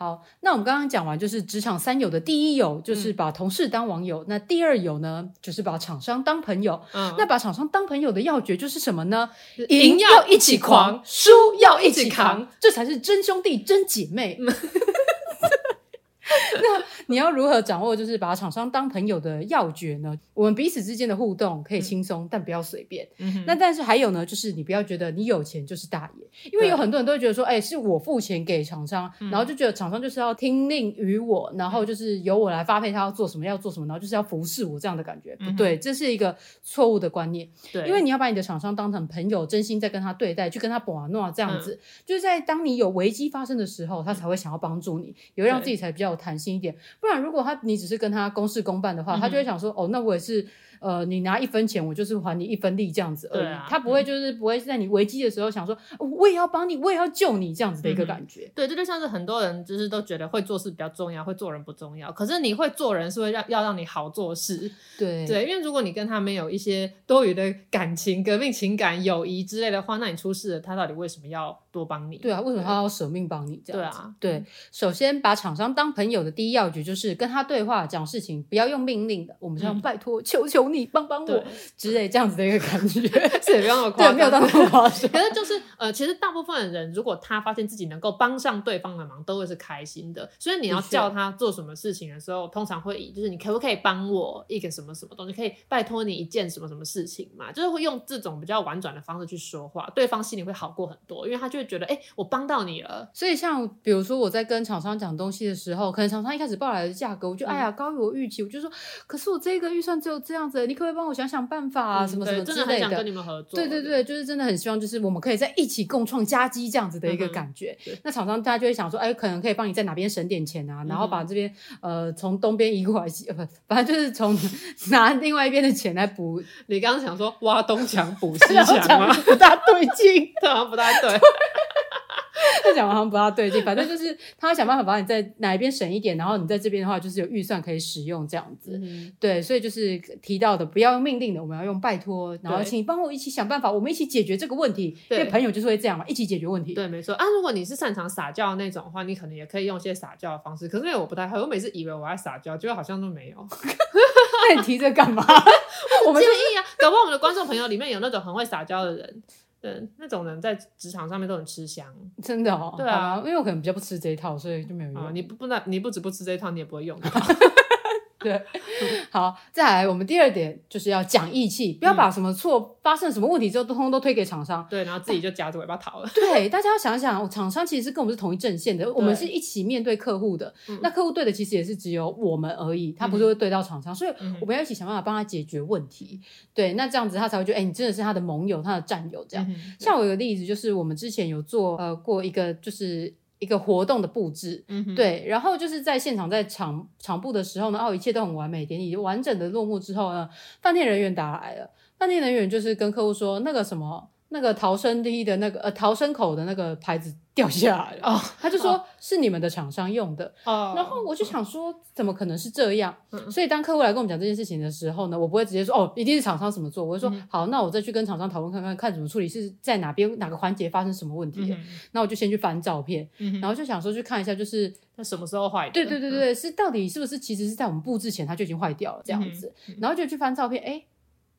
好，那我们刚刚讲完就是职场三友的第一友，就是把同事当网友。嗯、那第二友呢，就是把厂商当朋友。嗯，那把厂商当朋友的要诀就是什么呢？赢要一起狂，输要一起扛，这才是真兄弟、真姐妹。那 你要如何掌握就是把厂商当朋友的要诀呢？我们彼此之间的互动可以轻松，嗯、但不要随便。嗯、那但是还有呢，就是你不要觉得你有钱就是大爷，因为有很多人都会觉得说，哎、欸，是我付钱给厂商，嗯、然后就觉得厂商就是要听令于我，然后就是由我来发配他要做什么要做什么，然后就是要服侍我这样的感觉，不对，这是一个错误的观念。对，因为你要把你的厂商当成朋友，真心在跟他对待，去跟他玩闹这样子，嗯、就是在当你有危机发生的时候，他才会想要帮助你，也会让自己才比较有弹性一点。不然，如果他你只是跟他公事公办的话，他就会想说，哦，那我也是。呃，你拿一分钱，我就是还你一分力这样子而已。啊、他不会就是不会在你危机的时候想说，嗯、我也要帮你，我也要救你这样子的一个感觉。嗯、对，这就像是很多人就是都觉得会做事比较重要，会做人不重要。可是你会做人是会让要让你好做事。对对，因为如果你跟他没有一些多余的感情、革命情感、友谊之类的话，那你出事了，他到底为什么要多帮你？对啊，为什么他要舍命帮你这样子？对啊，对。嗯、首先把厂商当朋友的第一要诀就是跟他对话讲事情，不要用命令的，我们是要拜托、求、求求你帮帮我。之类这样子的一个感觉，是也没有那么夸张，对，没有那么夸张。可是就是呃，其实大部分的人，如果他发现自己能够帮上对方的忙，都会是开心的。所以你要叫他做什么事情的时候，通常会以就是你可不可以帮我一个什么什么东西，可以拜托你一件什么什么事情嘛？就是会用这种比较婉转的方式去说话，对方心里会好过很多，因为他就会觉得哎、欸，我帮到你了。所以像比如说我在跟厂商讲东西的时候，可能厂商一开始报来的价格，我就、嗯、哎呀高于我预期，我就说，可是我这个预算只有这样子，你可不可以帮我想想办法啊？什么什么之类的。真的很想跟你们合作。对对对，就是真的很希望，就是我们可以在一起共创佳绩这样子的一个感觉。嗯、那厂商大家就会想说，哎，可能可以帮你在哪边省点钱啊，嗯、然后把这边呃从东边移过来，呃不，反正就是从 拿另外一边的钱来补。你刚刚想说挖东墙补西 墙吗？不大对劲，好像不大对。他讲完好像不大对劲，反正就是他想办法把你在哪一边省一点，然后你在这边的话就是有预算可以使用这样子。嗯、对，所以就是提到的不要用命令的，我们要用拜托，然后请你帮我一起想办法，我们一起解决这个问题。对因为朋友就是会这样嘛，一起解决问题。对，没错啊。如果你是擅长撒娇的那种的话，你可能也可以用一些撒娇的方式。可是因为我不太会，我每次以为我在撒娇，结果好像都没有。那你提这干嘛？我们建议啊，搞不好我们的观众朋友里面有那种很会撒娇的人。对，那种人在职场上面都很吃香，真的哦。对啊，因为我可能比较不吃这一套，所以就没有用。啊、你不不那，你不止不吃这一套，你也不会用。对，好，再来，我们第二点就是要讲义气，不要把什么错发生什么问题之后，都通通都推给厂商，对，然后自己就夹着尾巴逃了。对，大家要想一想，厂商其实是跟我们是同一阵线的，我们是一起面对客户的。那客户对的其实也是只有我们而已，他不是会对到厂商，所以我们要一起想办法帮他解决问题。对，那这样子他才会觉得，哎，你真的是他的盟友，他的战友。这样，像我有个例子，就是我们之前有做呃过一个就是。一个活动的布置，嗯哼，对，然后就是在现场在场场布的时候呢，哦，一切都很完美，典礼完整的落幕之后呢，饭店人员打来了，饭店人员就是跟客户说那个什么。那个逃生梯的那个呃逃生口的那个牌子掉下来了，哦，他就说、哦、是你们的厂商用的，哦，然后我就想说怎么可能是这样？嗯、所以当客户来跟我们讲这件事情的时候呢，我不会直接说哦，一定是厂商怎么做，我会说、嗯、好，那我再去跟厂商讨论看看，看怎么处理，是在哪边哪个环节发生什么问题？那、嗯、我就先去翻照片，嗯、然后就想说去看一下，就是它什么时候坏的？对对对对，是到底是不是其实是在我们布置前它就已经坏掉了这样子？嗯、然后就去翻照片，哎，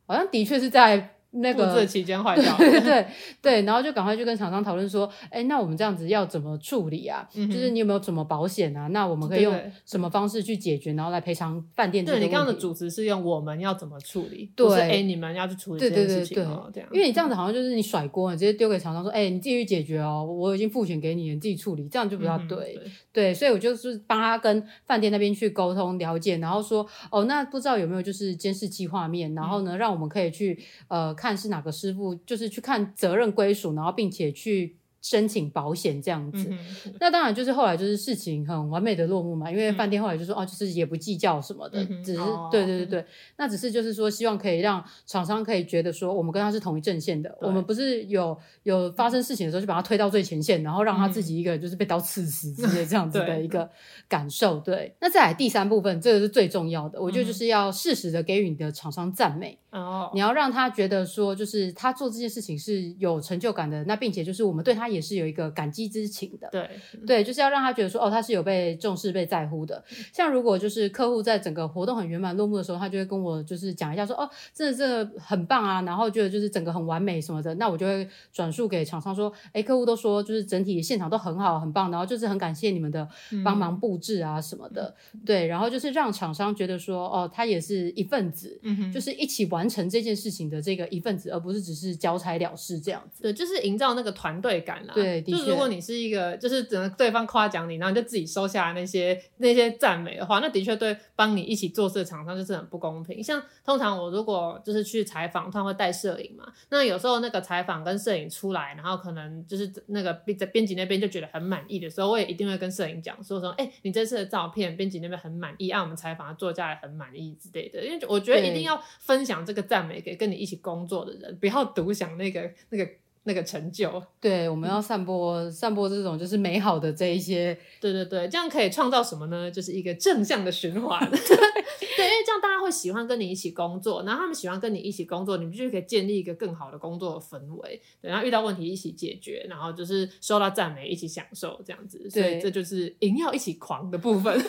好像的确是在。那个这期间坏掉，对对对对，然后就赶快去跟厂商讨论说，哎，那我们这样子要怎么处理啊？嗯、就是你有没有什么保险啊？那我们可以用什么方式去解决，然后来赔偿饭店？对，你刚刚的主词是用我们要怎么处理，对，哎，你们要去处理这件事情哦，这样。因为你这样子好像就是你甩锅，你直接丢给厂商说，哎，你自己去解决哦，我已经付钱给你，你自己处理，这样就比较对。嗯、对，对，所以我就是帮他跟饭店那边去沟通了解，然后说，哦，那不知道有没有就是监视器画面，然后呢，嗯、让我们可以去呃看是哪个师傅。就是去看责任归属，然后并且去。申请保险这样子，嗯、那当然就是后来就是事情很完美的落幕嘛，因为饭店后来就说、嗯、哦，就是也不计较什么的，嗯、只是、哦、对对对对，那只是就是说希望可以让厂商可以觉得说我们跟他是同一阵线的，我们不是有有发生事情的时候就把他推到最前线，然后让他自己一个人就是被刀刺死之类这样子 的一个。感受。对，对，那再来第三部分，这个是最重要的，我觉得就是要适时的给予你的厂商赞美哦，你要让他觉得说就是他做这件事情是有成就感的，那并且就是我们对他。也是有一个感激之情的，对对，就是要让他觉得说，哦，他是有被重视、被在乎的。像如果就是客户在整个活动很圆满落幕的时候，他就会跟我就是讲一下说，哦，这这很棒啊，然后觉得就是整个很完美什么的，那我就会转述给厂商说，哎，客户都说就是整体现场都很好、很棒，然后就是很感谢你们的帮忙布置啊什么的，嗯、对，然后就是让厂商觉得说，哦，他也是一份子，就是一起完成这件事情的这个一份子，而不是只是交差了事这样子，对，就是营造那个团队感。对，就如果你是一个，就是只能对方夸奖你，然后你就自己收下那些那些赞美的话，那的确对帮你一起做事的厂商就是很不公平。像通常我如果就是去采访，通常会带摄影嘛，那有时候那个采访跟摄影出来，然后可能就是那个编编辑那边就觉得很满意的时候，我也一定会跟摄影讲说说，哎、欸，你这次的照片编辑那边很满意，按、啊、我们采访的作家也很满意之类的。因为我觉得一定要分享这个赞美给跟你一起工作的人，不要独享那个那个。那个成就，对，我们要散播、嗯、散播这种就是美好的这一些，对对对，这样可以创造什么呢？就是一个正向的循环，对，因为这样大家会喜欢跟你一起工作，然后他们喜欢跟你一起工作，你们就可以建立一个更好的工作的氛围，对，然后遇到问题一起解决，然后就是收到赞美一起享受这样子，所以这就是营要一起狂的部分。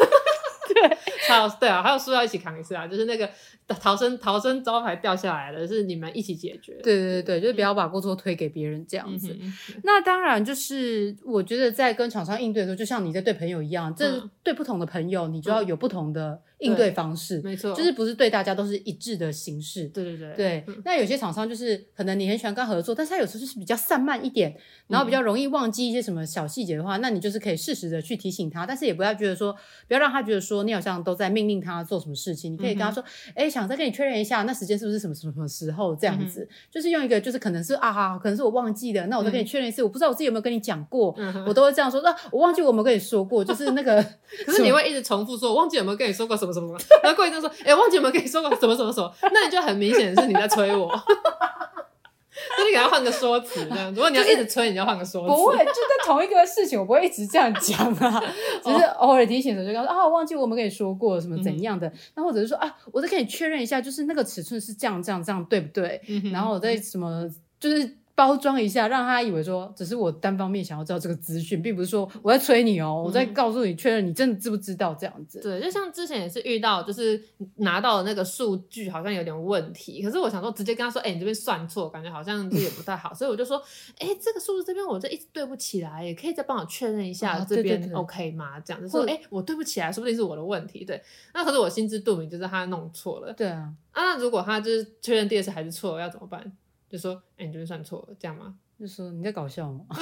对，还有对啊，还有书要一起扛一次啊，就是那个逃生逃生招牌掉下来了，是你们一起解决。对对对，就是不要把过错推给别人这样子。嗯、那当然，就是我觉得在跟厂商应对的时候，就像你在对朋友一样，这对不同的朋友，你就要有不同的应对方式。没错，就是不是对大家都是一致的形式。对对对对。那有些厂商就是可能你很喜欢跟他合作，但是他有时候就是比较散漫一点，然后比较容易忘记一些什么小细节的话，那你就是可以适时的去提醒他，但是也不要觉得说，不要让他觉得说。你好像都在命令他做什么事情，你可以跟他说：“哎、想再跟你确认一下，那时间是不是什么什么什么时候？这样子，嗯、就是用一个，就是可能是啊哈，可能是我忘记的，那我再跟你确认一次。嗯、我不知道我自己有没有跟你讲过，嗯、我都会这样说。那我忘记我有没有跟你说过，就是那个，可是你会一直重复说，我忘记有没有跟你说过什么什么什么，然后过一阵说，哎，忘记有没有跟你说过什么什么什么，那你就很明显是你在催我。”那你给他换个说辞，这样。如果你要一直催，就是、你就换个说辞。不会，就在同一个事情，我不会一直这样讲啊。只是偶尔提醒的时候，就跟他说啊，我忘记我们跟你说过什么怎样的。那、嗯、或者是说啊，我再跟你确认一下，就是那个尺寸是这样这样这样，对不对？嗯、然后我再什么，就是。包装一下，让他以为说只是我单方面想要知道这个资讯，并不是说我在催你哦，嗯、我在告诉你确认你真的知不知道这样子。对，就像之前也是遇到，就是拿到的那个数据好像有点问题，可是我想说直接跟他说，哎、欸，你这边算错，感觉好像这也不太好，所以我就说，哎、欸，这个数字这边我这一直对不起来，也可以再帮我确认一下、啊、这边 OK 吗？这样子说，哎、欸，我对不起来，说不定是我的问题。对，那可是我心知肚明，就是他弄错了。对啊，啊，那如果他就是确认第二次还是错了，要怎么办？就说，哎、欸，你这边算错了，这样吗？就说你在搞笑吗？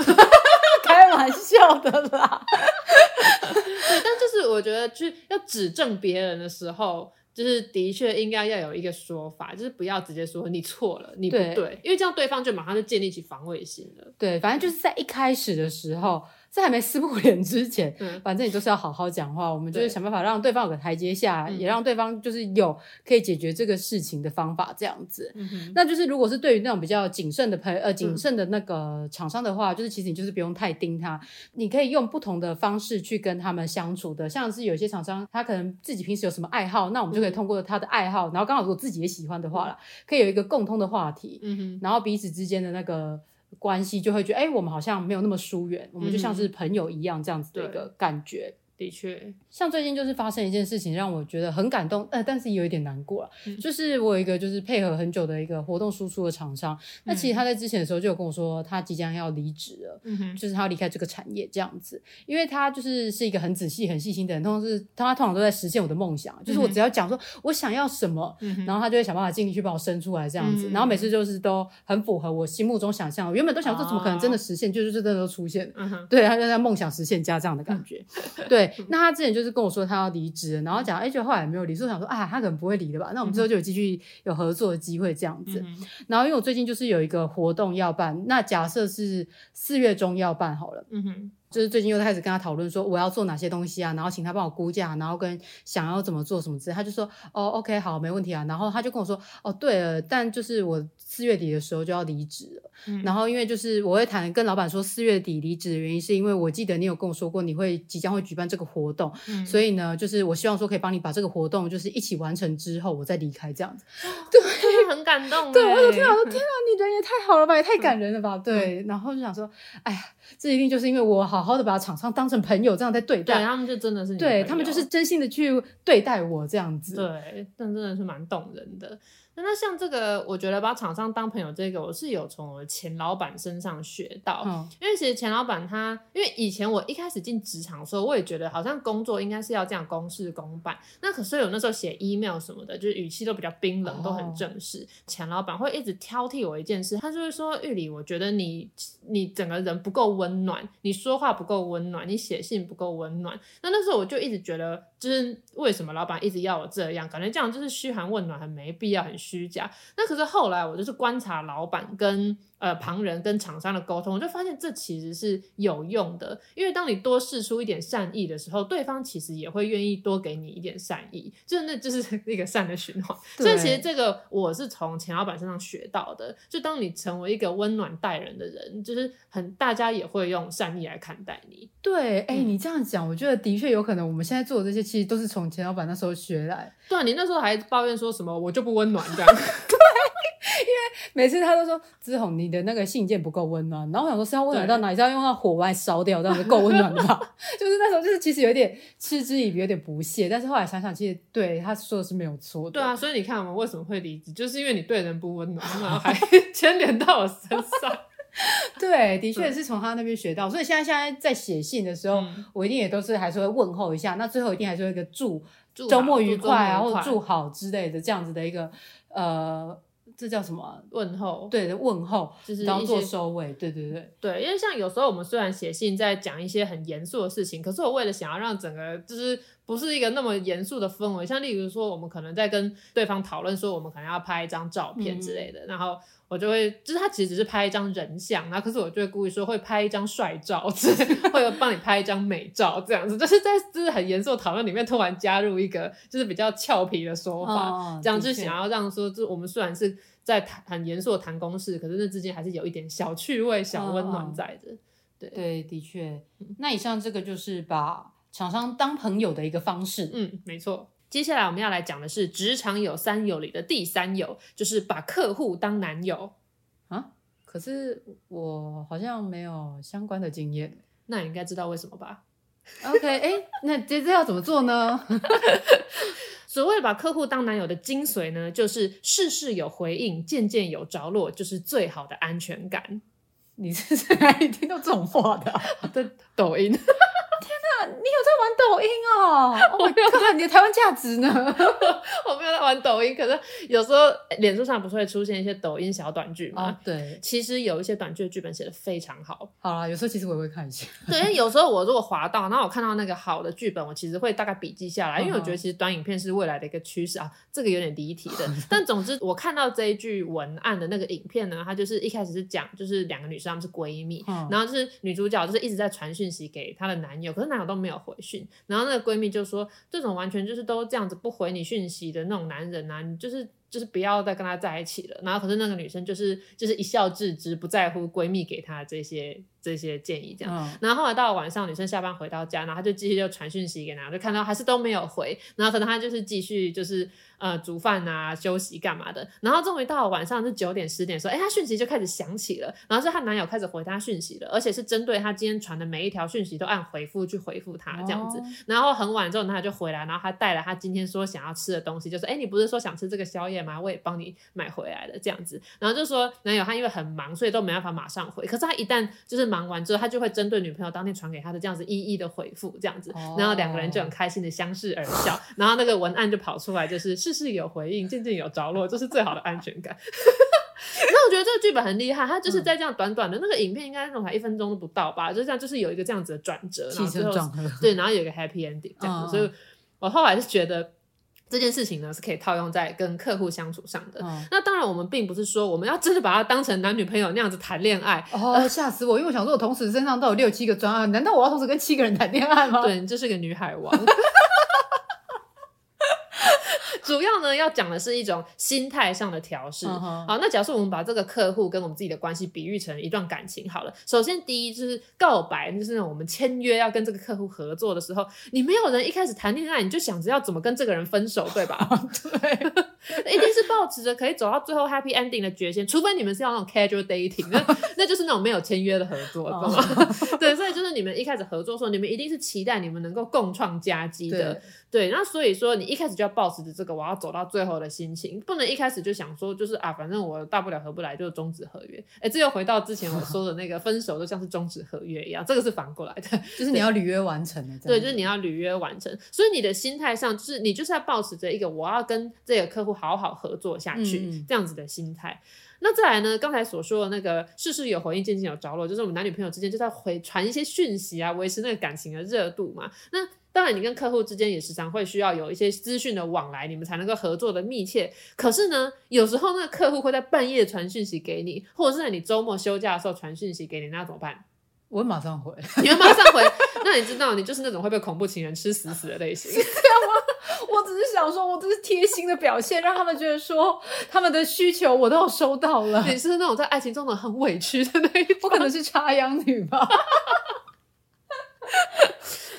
开玩笑的啦。对，但就是我觉得，去要指正别人的时候，就是的确应该要有一个说法，就是不要直接说你错了，你不对，对因为这样对方就马上就建立起防卫心了。对，反正就是在一开始的时候，在还没撕破脸之前，嗯反正你就是要好好讲话。我们就是想办法让对方有个台阶下，嗯也让对方就是有可以解决这个事情的方法，这样子。嗯那就是如果是对于那种比较谨慎的朋呃谨慎的那个厂商的话，就是其实你就是不用太盯他，你可以用不同的方式去跟他们相处的。像是有些厂商他可能自己平时有什么爱好，那我们就可以通过他的爱好，然后刚好如果自己也喜欢的话啦，可以有一个共通的话题，然后彼此之间的那个。关系就会觉得，哎、欸，我们好像没有那么疏远，我们就像是朋友一样这样子的一个感觉。的确，像最近就是发生一件事情，让我觉得很感动，呃，但是也有一点难过了。嗯、就是我有一个就是配合很久的一个活动输出的厂商，嗯、那其实他在之前的时候就有跟我说，他即将要离职了，嗯哼，就是他要离开这个产业这样子，因为他就是是一个很仔细、很细心的人，通常是他通常都在实现我的梦想，就是我只要讲说我想要什么，嗯、然后他就会想办法尽力去把我生出来这样子，嗯、然后每次就是都很符合我心目中想象，我原本都想这怎么可能真的实现，哦、就是真的都出现，对，他就在梦想实现家这样的感觉，嗯、对，那他之前就是。跟我说他要离职，然后讲，哎，就后来没有离，所以我想说，啊，他可能不会离的吧？那我们之后就有继续有合作的机会这样子。嗯、然后因为我最近就是有一个活动要办，那假设是四月中要办好了，嗯哼。就是最近又开始跟他讨论说我要做哪些东西啊，然后请他帮我估价，然后跟想要怎么做什么之类，他就说哦，OK，好，没问题啊。然后他就跟我说哦，对了，但就是我四月底的时候就要离职了。嗯、然后因为就是我会谈跟老板说四月底离职的原因，是因为我记得你有跟我说过你会即将会举办这个活动，嗯、所以呢，就是我希望说可以帮你把这个活动就是一起完成之后，我再离开这样子。对，很感动。对，我就听到说天啊，你人也太好了吧，也太感人了吧。嗯、对，然后就想说，哎呀，这一定就是因为我好。好好的把厂商当成朋友这样在对待，对他们就真的是对他们就是真心的去对待我这样子，对，但真的是蛮动人的。那像这个，我觉得把厂商当朋友这个，我是有从我的前老板身上学到。嗯，因为其实前老板他，因为以前我一开始进职场的时候，我也觉得好像工作应该是要这样公事公办。那可是我那时候写 email 什么的，就是语气都比较冰冷，都很正式。哦、前老板会一直挑剔我一件事，他就会说：“玉里，我觉得你你整个人不够温暖，你说话不够温暖，你写信不够温暖。”那那时候我就一直觉得，就是为什么老板一直要我这样？感觉这样就是嘘寒问暖，很没必要，很虚假。那可是后来我就是观察老板跟呃旁人跟厂商的沟通，我就发现这其实是有用的。因为当你多试出一点善意的时候，对方其实也会愿意多给你一点善意，就是那就是 那个善的循环。所以其实这个我是从钱老板身上学到的。就当你成为一个温暖待人的人，就是很大家也会用善意来看待你。对，哎、欸，你这样讲，我觉得的确有可能。我们现在做的这些，其实都是从钱老板那时候学来。对啊，你那时候还抱怨说什么我就不温暖这样。为每次他都说志宏，你的那个信件不够温暖，然后我想说是要温暖到哪里？是要用到火把烧掉这样子够温暖的吧？就是那时候就是其实有点嗤之以鼻，有点不屑。但是后来想想，其实对他说的是没有错的。对啊，所以你看我们为什么会离职，就是因为你对人不温暖，然后还牵连到我身上。对，的确是从他那边学到，所以现在现在在写信的时候，嗯、我一定也都是还是会问候一下，那最后一定还是会一个祝周末愉快啊，或者祝好之类的这样子的一个呃，这叫什么问候？对的问候，就是然后做收尾。对对对对，因为像有时候我们虽然写信在讲一些很严肃的事情，可是我为了想要让整个就是不是一个那么严肃的氛围，像例如说我们可能在跟对方讨论说我们可能要拍一张照片之类的，嗯、然后。我就会，就是他其实只是拍一张人像，然后可是我就会故意说会拍一张帅照，或者帮你拍一张美照，这样子，就是在就是很严肃的讨论里面突然加入一个就是比较俏皮的说法，哦、这样就想要让说，就我们虽然是在谈很严肃的谈公事，可是那之间还是有一点小趣味、小温暖在的。哦、对对，的确。那以上这个就是把厂商当朋友的一个方式。嗯，没错。接下来我们要来讲的是职场有三有里的第三有，就是把客户当男友啊。可是我好像没有相关的经验，那你应该知道为什么吧？OK，哎、欸，那接着要怎么做呢？所谓把客户当男友的精髓呢，就是事事有回应，件件有着落，就是最好的安全感。你是在哪里听到这种话的、啊？在抖音。天哪，你有在玩抖音哦我没有看看你的台湾价值呢。我没有在玩抖音，可是有时候脸书上不是会出现一些抖音小短剧吗？对，其实有一些短剧的剧本写的非常好。好啦，有时候其实我也会看一下。对，因为有时候 我如果滑到，然后我看到那个好的剧本，我其实会大概笔记下来，因为我觉得其实短影片是未来的一个趋势啊。这个有点离题的，但总之我看到这一句文案的那个影片呢，它就是一开始是讲就是两个女生她们是闺蜜，然后就是女主角就是一直在传讯息给她的男友，可是男友都没有回讯，然后那个闺蜜就说，这种完全就是都这样子不回你讯息的那种男人啊，你就是。就是不要再跟他在一起了，然后可是那个女生就是就是一笑置之，不在乎闺蜜给她这些这些建议这样。嗯、然后后来到了晚上，女生下班回到家，然后她就继续就传讯息给男友，就看到还是都没有回，然后可能她就是继续就是呃煮饭啊、休息干嘛的。然后终于到了晚上是九点十点的时候，哎，她讯息就开始响起了，然后是她男友开始回她讯息了，而且是针对她今天传的每一条讯息都按回复去回复她这样子。哦、然后很晚之后，她就回来，然后她带了她今天说想要吃的东西，就是哎，你不是说想吃这个宵夜吗？我也帮你买回来了这样子，然后就说男友他因为很忙，所以都没办法马上回。可是他一旦就是忙完之后，他就会针对女朋友当天传给他的这样子一一的回复，这样子，然后两个人就很开心的相视而笑。然后那个文案就跑出来，就是事事有回应，件件有着落，这是最好的安全感。那我觉得这个剧本很厉害，他就是在这样短短的那个影片，应该那种才一分钟都不到吧，就这样，就是有一个这样子的转折，然后最后对，然后有一个 happy ending 这样子。所以我后来是觉得。这件事情呢，是可以套用在跟客户相处上的。嗯、那当然，我们并不是说我们要真的把他当成男女朋友那样子谈恋爱。哦，吓死我！因为我想说，我同时身上都有六七个专案，难道我要同时跟七个人谈恋爱吗？对，你这是个女海王。主要呢，要讲的是一种心态上的调适。Uh huh. 好，那假设我们把这个客户跟我们自己的关系比喻成一段感情好了。首先，第一就是告白，就是那种我们签约要跟这个客户合作的时候，你没有人一开始谈恋爱你就想着要怎么跟这个人分手，对吧？对，一定是抱持着可以走到最后 happy ending 的决心，除非你们是要那种 casual dating，那 那就是那种没有签约的合作，懂吗？Uh. 对，所以就是你们一开始合作的时候，你们一定是期待你们能够共创佳绩的。对对，那所以说你一开始就要保持着这个我要走到最后的心情，不能一开始就想说就是啊，反正我大不了合不来就终止合约。哎，这又回到之前我说的那个分手就像是终止合约一样，这个是反过来的，就是你要履约完成的。对，就是你要履约完成，所以你的心态上就是你就是要保持着一个我要跟这个客户好好合作下去、嗯、这样子的心态。那再来呢，刚才所说的那个事事有回应，件件有着落，就是我们男女朋友之间就在回传一些讯息啊，维持那个感情的热度嘛。那当然，你跟客户之间也时常会需要有一些资讯的往来，你们才能够合作的密切。可是呢，有时候那个客户会在半夜传讯息给你，或者是在你周末休假的时候传讯息给你，那怎么办？我马上回，你会马上回。那你知道，你就是那种会被恐怖情人吃死死的类型，是这样吗？我只是想说，我这是贴心的表现，让他们觉得说他们的需求我都有收到了。你是那种在爱情中的很委屈的那一种，我可能是插秧女吧。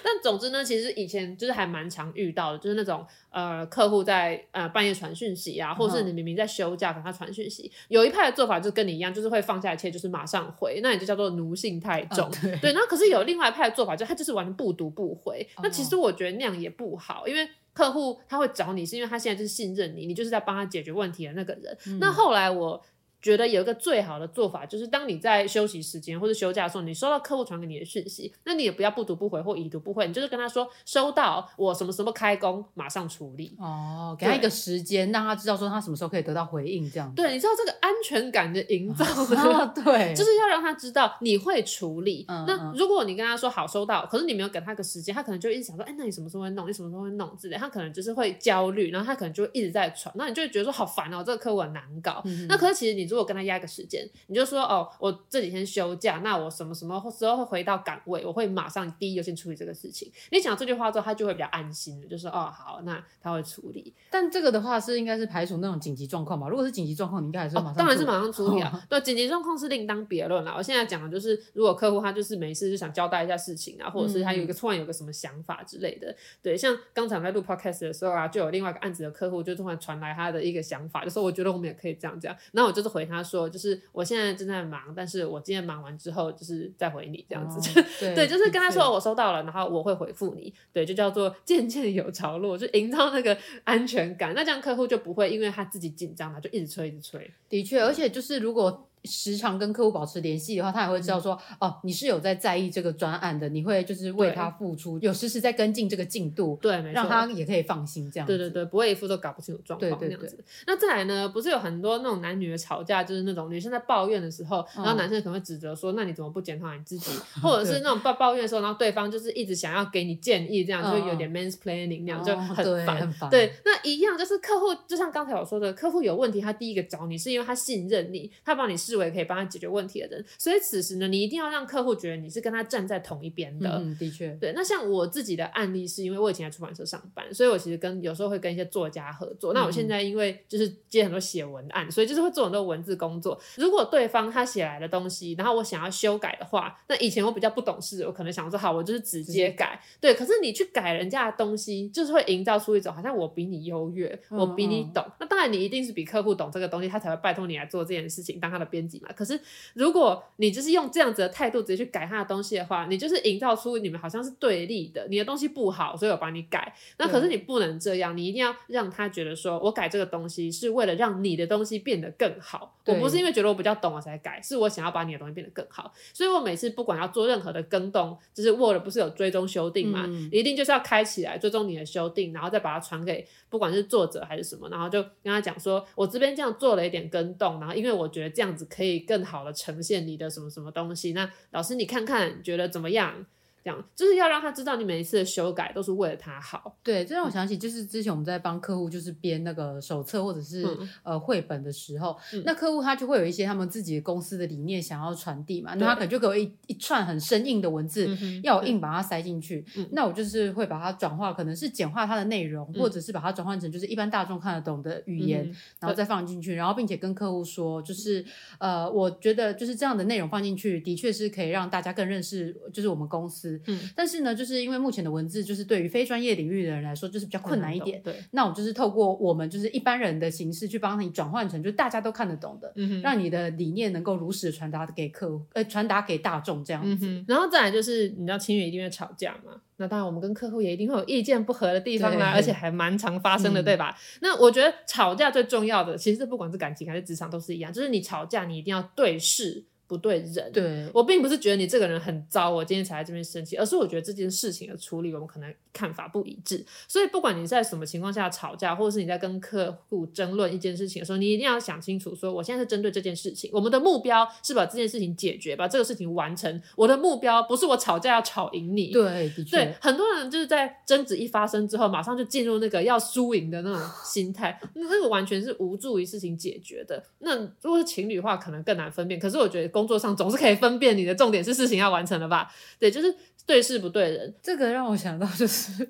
但总之呢，其实以前就是还蛮常遇到的，就是那种呃客户在呃半夜传讯息啊，或者是你明明在休假跟他传讯息，嗯、有一派的做法就跟你一样，就是会放下一切，就是马上回，那也就叫做奴性太重。嗯、对，对，那可是有另外一派的做法，就他就是完全不读不回。嗯、那其实我觉得那样也不好，因为客户他会找你是因为他现在就是信任你，你就是在帮他解决问题的那个人。嗯、那后来我。觉得有一个最好的做法，就是当你在休息时间或者休假的时候，你收到客户传给你的讯息，那你也不要不读不回或已读不回，你就是跟他说收到，我什么时候开工，马上处理。哦，给他一个时间，让他知道说他什么时候可以得到回应，这样。对，你知道这个安全感的营造，哦、对，就是要让他知道你会处理。嗯、那如果你跟他说好收到，可是你没有给他个时间，他可能就一直想说，哎，那你什么时候会弄？你什么时候会弄之类，他可能就是会焦虑，然后他可能就会一直在传，那你就会觉得说好烦哦，这个客户很难搞。嗯、那可是其实你如果跟他压个时间。你就说哦，我这几天休假，那我什么什么时候会回到岗位？我会马上第一优先处理这个事情。你讲这句话之后，他就会比较安心了，就说哦好，那他会处理。但这个的话是应该是排除那种紧急状况吧？如果是紧急状况，你应该还是马上、哦、当然是马上处理啊。哦、对，紧急状况是另当别论了。我现在讲的就是，如果客户他就是没事就想交代一下事情啊，或者是他有一个突然有个什么想法之类的。嗯、对，像刚才我在录 podcast 的时候啊，就有另外一个案子的客户就突然传来他的一个想法，就说我觉得我们也可以这样这样。然后我就是回他说，就是我现在正在。忙，但是我今天忙完之后，就是再回你这样子。哦、对，对，就是跟他说我收到了，然后我会回复你。对，就叫做渐渐有着落，就营造那个安全感。那这样客户就不会因为他自己紧张，他就一直催，一直催。的确，而且就是如果时常跟客户保持联系的话，他也会知道说，嗯、哦，你是有在在意这个专案的，你会就是为他付出，有时时在跟进这个进度，对，没错，让他也可以放心这样子。对对对，不会一副都搞不清楚状况这样子。那再来呢？不是有很多那种男女的吵架，就是那种女生在抱怨的时候，然后男生可能会指责说，嗯、那你怎么不检讨你自己？或者是那种抱抱怨的时候，然后对方就是一直想要给你建议，这样、嗯、就有点 mansplaining 那样，就很烦。很烦。对，那一样就是客户，就像刚才我说的，客户有问题，他第一个找你是因为他信任你，他把你视为可以帮他解决问题的人，所以此时呢，你一定要让客户觉得你是跟他站在同一边的。嗯，的确，对。那像我自己的案例是因为我以前在出版社上班，所以我其实跟有时候会跟一些作家合作。那我现在因为就是接很多写文案，所以就是会做很多文字工作。如果对方他写来的东西，然后我想要修改的话，那以前我比较不懂事，我可能想说好，我就是直接改。对，可是你去改人家的东西，就是会营造出一种好像我比你优越，我比你懂。嗯嗯，那当然你一定是比客户懂这个东西，他才会拜托你来做这件事情，当他的编辑嘛。可是如果你就是用这样子的态度直接去改他的东西的话，你就是营造出你们好像是对立的。你的东西不好，所以我帮你改。那可是你不能这样，你一定要让他觉得说，我改这个东西是为了让你的东西变得更好。我不是因为觉得我比较懂我才改，是我想要把你的东西变得更好。所以我每次不管要做任何的更动，就是 Word 不是有追踪修订嘛，一定就是要开起来追踪你的修订，然后再把它传给不管是作者还是什么，然后就跟他讲说，我这边这样做了一点更动，然后因为我觉得这样子可以更好的呈现你的什么什么东西。那老师你看看，觉得怎么样？这样就是要让他知道你每一次的修改都是为了他好。对，这让我想起就是之前我们在帮客户就是编那个手册或者是、嗯、呃绘本的时候，嗯、那客户他就会有一些他们自己公司的理念想要传递嘛，那他可能就给我一一串很生硬的文字，嗯、要我硬把它塞进去。嗯、那我就是会把它转化，可能是简化它的内容，嗯、或者是把它转换成就是一般大众看得懂的语言，嗯、然后再放进去，然后并且跟客户说，就是呃，我觉得就是这样的内容放进去，的确是可以让大家更认识就是我们公司。嗯，但是呢。就是因为目前的文字，就是对于非专业领域的人来说，就是比较困难一点。对，那我就是透过我们就是一般人的形式去帮你转换成，就大家都看得懂的，嗯，让你的理念能够如实的传达给客户，呃，传达给大众这样子。嗯、然后再来就是，你知道，情侣一定会吵架嘛？那当然，我们跟客户也一定会有意见不合的地方啦，而且还蛮常发生的，嗯、对吧？那我觉得吵架最重要的，其实不管是感情还是职场都是一样，就是你吵架，你一定要对事。不对人，对，我并不是觉得你这个人很糟，我今天才在这边生气，而是我觉得这件事情的处理，我们可能看法不一致。所以不管你在什么情况下吵架，或者是你在跟客户争论一件事情的时候，你一定要想清楚，说我现在是针对这件事情，我们的目标是把这件事情解决，把这个事情完成。我的目标不是我吵架要吵赢你。对，的确。对，很多人就是在争执一发生之后，马上就进入那个要输赢的那种心态，那那个完全是无助于事情解决的。那如果是情侣的话，可能更难分辨。可是我觉得工作上总是可以。分辨你的重点是事情要完成了吧？对，就是对事不对人。这个让我想到，就是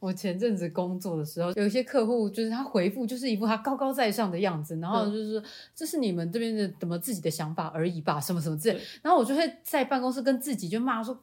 我前阵子工作的时候，有一些客户，就是他回复就是一副他高高在上的样子，然后就是说、嗯、这是你们这边的怎么自己的想法而已吧，什么什么之类。然后我就会在办公室跟自己就骂说。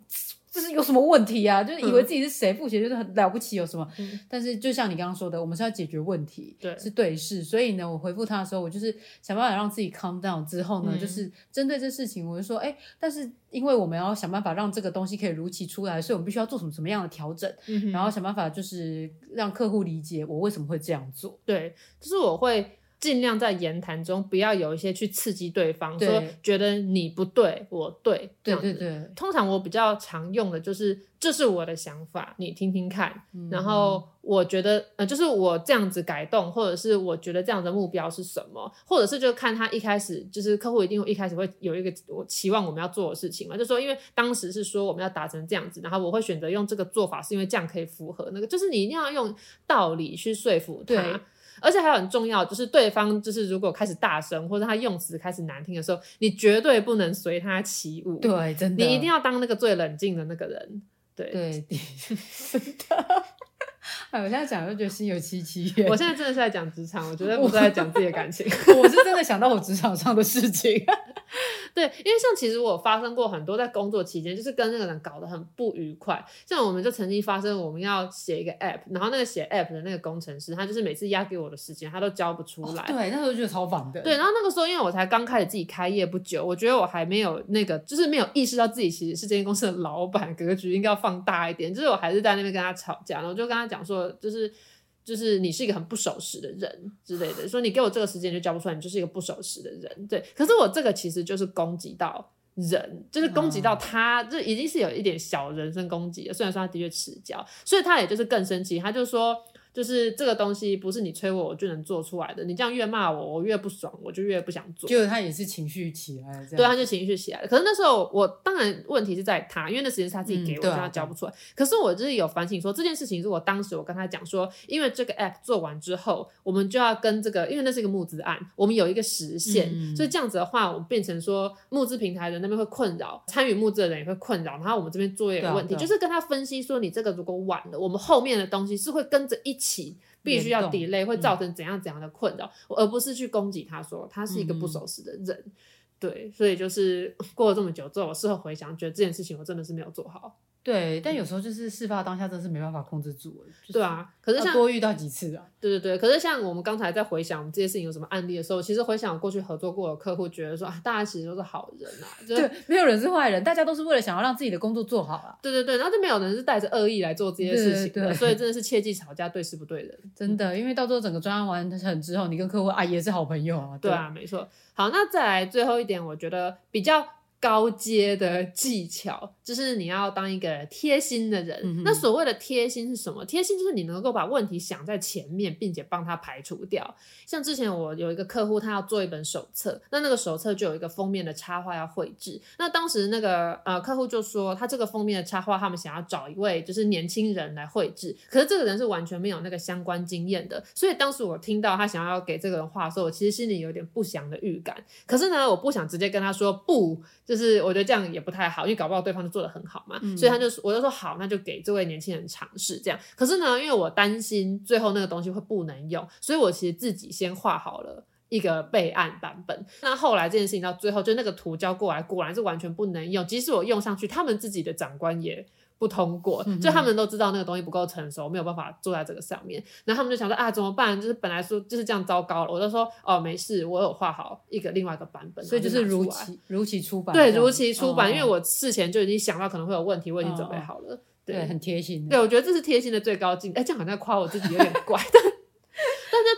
这是有什么问题啊？就是以为自己是谁，付钱就是很了不起，有什么？嗯、但是就像你刚刚说的，我们是要解决问题，对，是对事。所以呢，我回复他的时候，我就是想办法让自己 calm down。之后呢，嗯、就是针对这事情，我就说，哎，但是因为我们要想办法让这个东西可以如期出来，所以我们必须要做什么什么样的调整，嗯、然后想办法就是让客户理解我为什么会这样做。对，就是我会。尽量在言谈中不要有一些去刺激对方，对说觉得你不对，我对，这样子。对对对。通常我比较常用的就是，这是我的想法，你听听看。嗯、然后我觉得，呃，就是我这样子改动，或者是我觉得这样的目标是什么，或者是就看他一开始，就是客户一定会一开始会有一个我期望我们要做的事情嘛，就说因为当时是说我们要达成这样子，然后我会选择用这个做法，是因为这样可以符合那个，就是你一定要用道理去说服他。对而且还有很重要，就是对方就是如果开始大声，或者他用词开始难听的时候，你绝对不能随他起舞。对，真的，你一定要当那个最冷静的那个人。对，对，真的。哎，我现在讲就觉得心有戚戚焉。我现在真的是在讲职场，我觉得不是在讲自己的感情。我是真的想到我职场上的事情。对，因为像其实我发生过很多在工作期间，就是跟那个人搞得很不愉快。像我们就曾经发生，我们要写一个 app，然后那个写 app 的那个工程师，他就是每次压给我的时间，他都交不出来。哦、对，那时候觉得超烦的。对，然后那个时候因为我才刚开始自己开业不久，我觉得我还没有那个，就是没有意识到自己其实是这间公司的老板，格局应该要放大一点。就是我还是在那边跟他吵架，然后我就跟他讲说，就是。就是你是一个很不守时的人之类的，说你给我这个时间就交不出来，你就是一个不守时的人。对，可是我这个其实就是攻击到人，就是攻击到他，就已经是有一点小人身攻击了。虽然说他的确迟交，所以他也就是更生气，他就说。就是这个东西不是你催我我就能做出来的，你这样越骂我，我越不爽，我就越不想做。就他也是情绪起来了，对，他就情绪起来了。可是那时候我当然问题是在他，因为那时间是他自己给我，他交不出来。可是我就是有反省说这件事情，如果当时我跟他讲说，因为这个 app 做完之后，我们就要跟这个，因为那是一个募资案，我们有一个时限，嗯、所以这样子的话，我们变成说募资平台的那边会困扰，参与募资的人也会困扰，然后我们这边作业有问题，就是跟他分析说，你这个如果晚了，我们后面的东西是会跟着一起。必须要 delay 会造成怎样怎样的困扰，嗯、而不是去攻击他说他是一个不守时的人。嗯、对，所以就是过了这么久之后，我事后回想，觉得这件事情我真的是没有做好。对，但有时候就是事发当下，真是没办法控制住。就是、对啊，可是像多遇到几次啊。对对对，可是像我们刚才在回想我们这些事情有什么案例的时候，其实回想我过去合作过的客户，觉得说啊，大家其实都是好人啊，就对，没有人是坏人，大家都是为了想要让自己的工作做好啊。对对对，然后就没有人是带着恶意来做这些事情的，对对对，所以真的是切忌吵架对事不对人，真的，因为到最后整个专案完成之后，你跟客户啊也是好朋友啊。对，对啊，没错。好，那再来最后一点，我觉得比较。高阶的技巧就是你要当一个贴心的人。嗯、那所谓的贴心是什么？贴心就是你能够把问题想在前面，并且帮他排除掉。像之前我有一个客户，他要做一本手册，那那个手册就有一个封面的插画要绘制。那当时那个呃客户就说，他这个封面的插画，他们想要找一位就是年轻人来绘制，可是这个人是完全没有那个相关经验的。所以当时我听到他想要给这个人画的时候，我其实心里有点不祥的预感。可是呢，我不想直接跟他说不。就是我觉得这样也不太好，因为搞不好对方就做得很好嘛，嗯、所以他就我就说好，那就给这位年轻人尝试这样。可是呢，因为我担心最后那个东西会不能用，所以我其实自己先画好了一个备案版本。那后来这件事情到最后，就那个图交过来，果然是完全不能用。即使我用上去，他们自己的长官也。不通过，就他们都知道那个东西不够成熟，没有办法坐在这个上面。然后他们就想说啊，怎么办？就是本来说就是这样糟糕了。我就说哦，没事，我有画好一个另外一个版本，所以就是如期如期出版。对，如期出版，因为我事前就已经想到可能会有问题，我已经准备好了。对，很贴心。对，我觉得这是贴心的最高境界。哎，这样好像夸我自己有点怪，但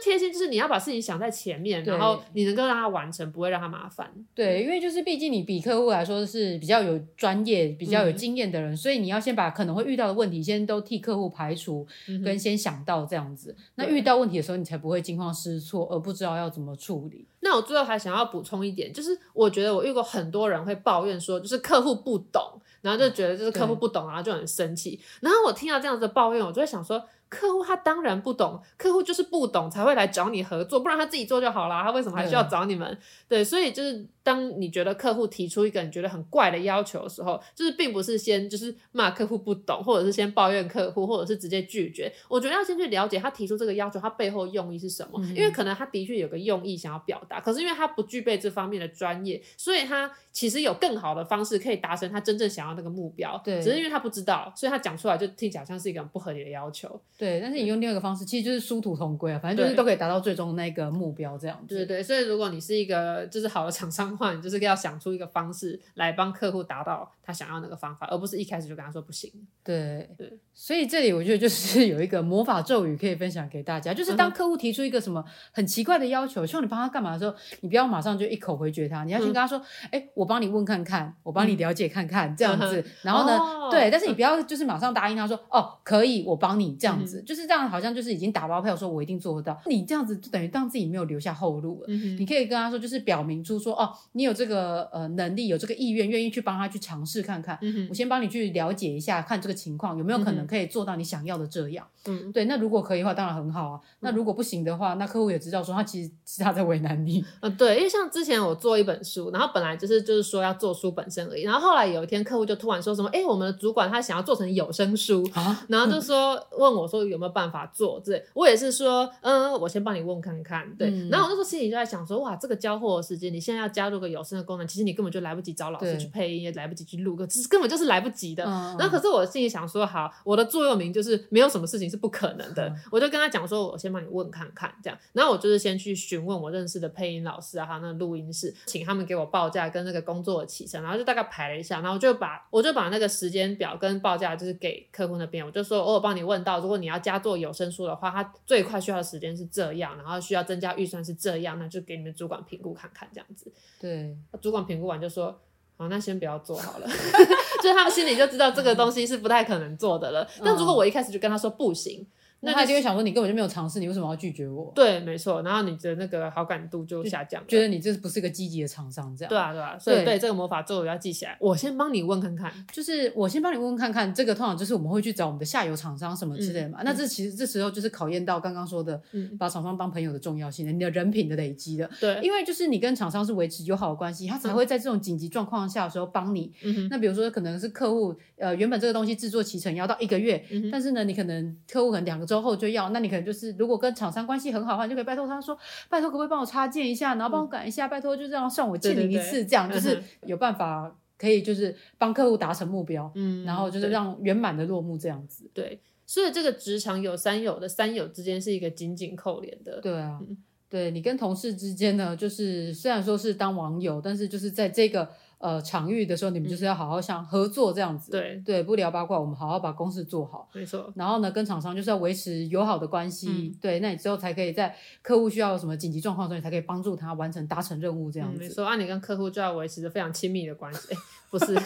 贴心就是你要把事情想在前面，然后你能够让他完成，不会让他麻烦。对，因为就是毕竟你比客户来说是比较有专业、比较有经验的人，嗯、所以你要先把可能会遇到的问题先都替客户排除，嗯、跟先想到这样子。那遇到问题的时候，你才不会惊慌失措，而不知道要怎么处理。那我最后还想要补充一点，就是我觉得我遇过很多人会抱怨说，就是客户不懂，然后就觉得就是客户不懂，然后就很生气。然后我听到这样子的抱怨，我就会想说。客户他当然不懂，客户就是不懂才会来找你合作，不然他自己做就好了。他为什么还需要找你们？对，对，所以就是当你觉得客户提出一个你觉得很怪的要求的时候，就是并不是先就是骂客户不懂，或者是先抱怨客户，或者是直接拒绝。我觉得要先去了解他提出这个要求，他背后用意是什么？嗯、因为可能他的确有个用意想要表达，可是因为他不具备这方面的专业，所以他其实有更好的方式可以达成他真正想要那个目标。对，只是因为他不知道，所以他讲出来就听起来像是一个很不合理的要求。对，但是你用另外一个方式，其实就是殊途同归啊，反正就是都可以达到最终那个目标这样子。对对对，所以如果你是一个就是好的厂商的话，你就是要想出一个方式来帮客户达到他想要那个方法，而不是一开始就跟他说不行。对对，所以这里我觉得就是有一个魔法咒语可以分享给大家，就是当客户提出一个什么很奇怪的要求，希望你帮他干嘛的时候，你不要马上就一口回绝他，你要先跟他说，哎，我帮你问看看，我帮你了解看看这样子，然后呢，对，但是你不要就是马上答应他说，哦，可以，我帮你这样子，就是。这样好像就是已经打包票，说我一定做得到。你这样子就等于让自己没有留下后路了。嗯、你可以跟他说，就是表明出说，哦，你有这个呃能力，有这个意愿，愿意去帮他去尝试看看。嗯、我先帮你去了解一下，看这个情况有没有可能可以做到你想要的这样。嗯，对。那如果可以的话，当然很好啊。那如果不行的话，那客户也知道说他其实是他在为难你。嗯，对。因为像之前我做一本书，然后本来就是就是说要做书本身而已，然后后来有一天客户就突然说什么，哎，我们的主管他想要做成有声书，啊、然后就说问我说有没有办法做这。我也是说，嗯，我先帮你问看看，对。嗯、然后我那时候心里就在想说，哇，这个交货的时间，你现在要加入个有声的功能，其实你根本就来不及找老师去配音，也来不及去录个，其实根本就是来不及的。嗯、然后可是我心里想说，好，我的座右铭就是没有什么事情是不可能的。嗯、我就跟他讲说，我先帮你问看看，这样。然后我就是先去询问我认识的配音老师啊，还有那个录音室，请他们给我报价跟那个工作的起程，然后就大概排了一下，然后我就把我就把那个时间表跟报价就是给客户那边，我就说，我有帮你问到，如果你要加做有声书的话，它最快需要的时间是这样，然后需要增加预算是这样，那就给你们主管评估看看这样子。对，主管评估完就说，好，那先不要做好了，就是他们心里就知道这个东西是不太可能做的了。嗯、但如果我一开始就跟他说不行。那他就会想说，你根本就没有尝试，你为什么要拒绝我？对，没错。然后你的那个好感度就下降，觉得你这不是个积极的厂商，这样。对啊，对啊。所以对，对这个魔法咒我要记起来。我先帮你问看看，就是我先帮你问问看看。这个通常就是我们会去找我们的下游厂商什么之类的嘛。嗯、那这其实这时候就是考验到刚刚说的，嗯、把厂商当朋友的重要性的，你的人品的累积的。对，因为就是你跟厂商是维持友好的关系，他才会在这种紧急状况下的时候帮你。嗯、那比如说可能是客户呃原本这个东西制作期程要到一个月，嗯、但是呢你可能客户可能两个周后就要，那你。可能就是，如果跟厂商关系很好的话，你就可以拜托他说，拜托可不可以帮我插件一下，然后帮我改一下，嗯、拜托就这样算我欠你一次，这样就是有办法可以就是帮客户达成目标，嗯，然后就是让圆满的落幕这样子。对，所以这个职场有三有的三有之间是一个紧紧扣连的。对啊，嗯、对你跟同事之间呢，就是虽然说是当网友，但是就是在这个。呃，场域的时候，你们就是要好好像合作这样子，嗯、对对，不聊八卦，我们好好把公事做好，没错。然后呢，跟厂商就是要维持友好的关系，嗯、对，那你之后才可以在客户需要什么紧急状况的时候，你才可以帮助他完成达成任务这样子。嗯、没错，啊，你跟客户就要维持着非常亲密的关系，欸、不是？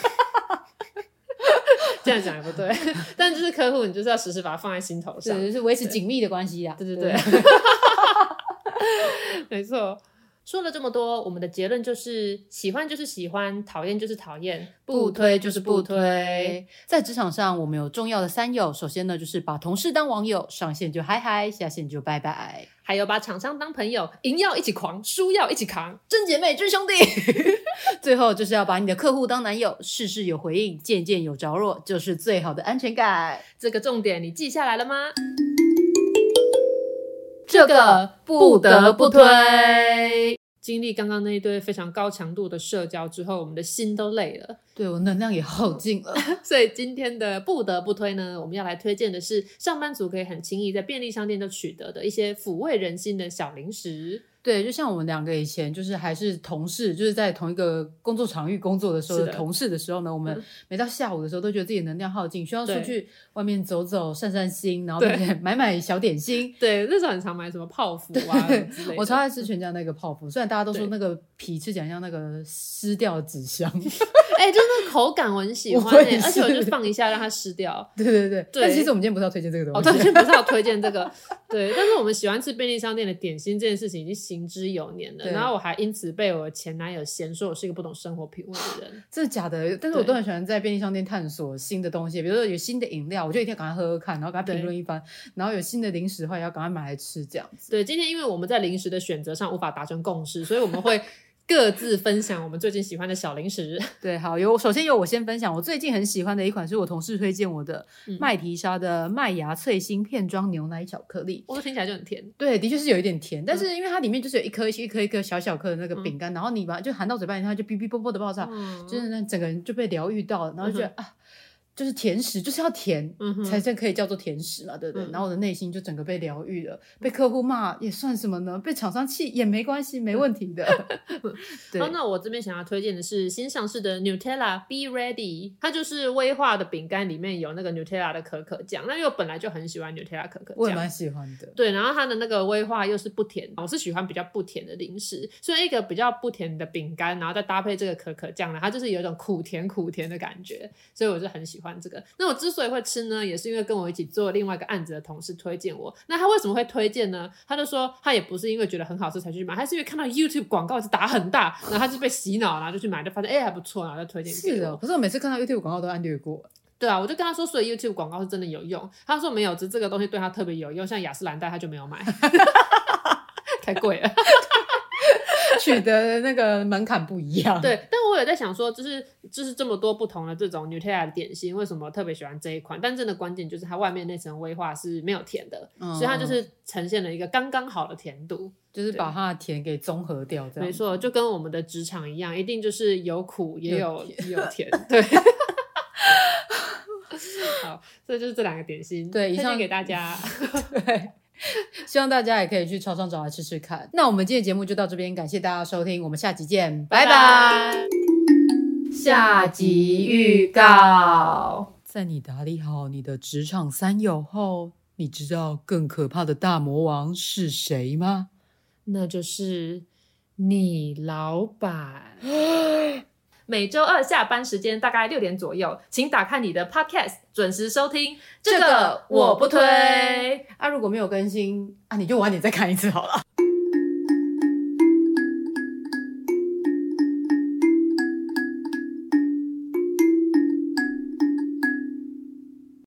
这样讲也不对，但就是客户，你就是要时时把它放在心头上，对，就是维持紧密的关系呀，对对对，没错。说了这么多，我们的结论就是：喜欢就是喜欢，讨厌就是讨厌，不推就是不推。在职场上，我们有重要的三有。首先呢，就是把同事当网友，上线就嗨嗨，下线就拜拜。还有把厂商当朋友，赢要一起狂，输要一起扛，真姐妹真兄弟。最后就是要把你的客户当男友，事事有回应，件件有着落，就是最好的安全感。这个重点你记下来了吗？这个不得不推。经历刚刚那一堆非常高强度的社交之后，我们的心都累了，对，我能量也耗尽了。所以今天的不得不推呢，我们要来推荐的是上班族可以很轻易在便利商店就取得的一些抚慰人心的小零食。对，就像我们两个以前就是还是同事，就是在同一个工作场域工作的时候的同事的时候呢，我们每到下午的时候都觉得自己能量耗尽，需要出去外面走走、散散心，然后买买小点心。对，那时候很常买什么泡芙啊之类的。我超爱吃全家那个泡芙，虽然大家都说那个皮吃起来像那个湿掉的纸箱，哎、欸，就那个口感我很喜欢、欸，而且我就放一下让它湿掉。对对对，对但其实我们今天不是要推荐这个东西，哦，今天不是要推荐这个，对，但是我们喜欢吃便利商店的点心这件事情已经行之有年了，然后我还因此被我前男友嫌说我是一个不懂生活品味的人，这是假的。但是我都很喜欢在便利商店探索新的东西，比如说有新的饮料，我就一定要赶快喝喝看，然后给他评论一番。然后有新的零食的话，也要赶快买来吃，这样子。对，今天因为我们在零食的选择上无法达成共识，所以我们会。各自分享我们最近喜欢的小零食。对，好，有首先由我先分享，我最近很喜欢的一款是我同事推荐我的麦提莎的麦芽脆心片装牛奶巧克力。我、哦、听起来就很甜。对，的确是有一点甜，但是因为它里面就是有一颗一颗一颗小小颗的那个饼干，嗯、然后你把就含到嘴巴里，它就哔哔啵啵的爆炸，嗯、就是那整个人就被疗愈到了，然后就觉得、嗯、啊。就是甜食，就是要甜，嗯、哼才算可以叫做甜食嘛，对不对？嗯、然后我的内心就整个被疗愈了。被客户骂也算什么呢？被厂商气也没关系，没问题的。对，那我这边想要推荐的是新上市的 Nutella Be Ready，它就是威化的饼干，里面有那个 Nutella 的可可酱。那因为我本来就很喜欢 Nutella 可可酱，我也蛮喜欢的。对，然后它的那个威化又是不甜，我是喜欢比较不甜的零食。所以一个比较不甜的饼干，然后再搭配这个可可酱呢，它就是有一种苦甜苦甜的感觉，所以我是很喜欢。这个，那我之所以会吃呢，也是因为跟我一起做另外一个案子的同事推荐我。那他为什么会推荐呢？他就说他也不是因为觉得很好吃才去买，他是因为看到 YouTube 广告就打很大，然后他就被洗脑，然后就去买，就发现哎、欸、还不错，然后就推荐。是的，可是我每次看到 YouTube 广告都按略过。对啊，我就跟他说，所以 YouTube 广告是真的有用。他说没有，只是这个东西对他特别有用，像雅诗兰黛他就没有买，太贵了。取得的那个门槛不一样，对，但我有在想说，就是就是这么多不同的这种 Nutella 的点心，为什么特别喜欢这一款？但真的关键就是它外面那层威化是没有甜的，嗯、所以它就是呈现了一个刚刚好的甜度，就是把它的甜给综合掉。这样没错，就跟我们的职场一样，一定就是有苦也有有甜，有甜，对。好，这就是这两个点心，对，推荐给大家，对。希望大家也可以去超商找来吃吃看。那我们今天节目就到这边，感谢大家收听，我们下集见，拜拜。下集预告：在你打理好你的职场三友后，你知道更可怕的大魔王是谁吗？那就是你老板。每周二下班时间大概六点左右，请打开你的 Podcast，准时收听。这个我不推。啊，如果没有更新啊，你就晚点再看一次好了。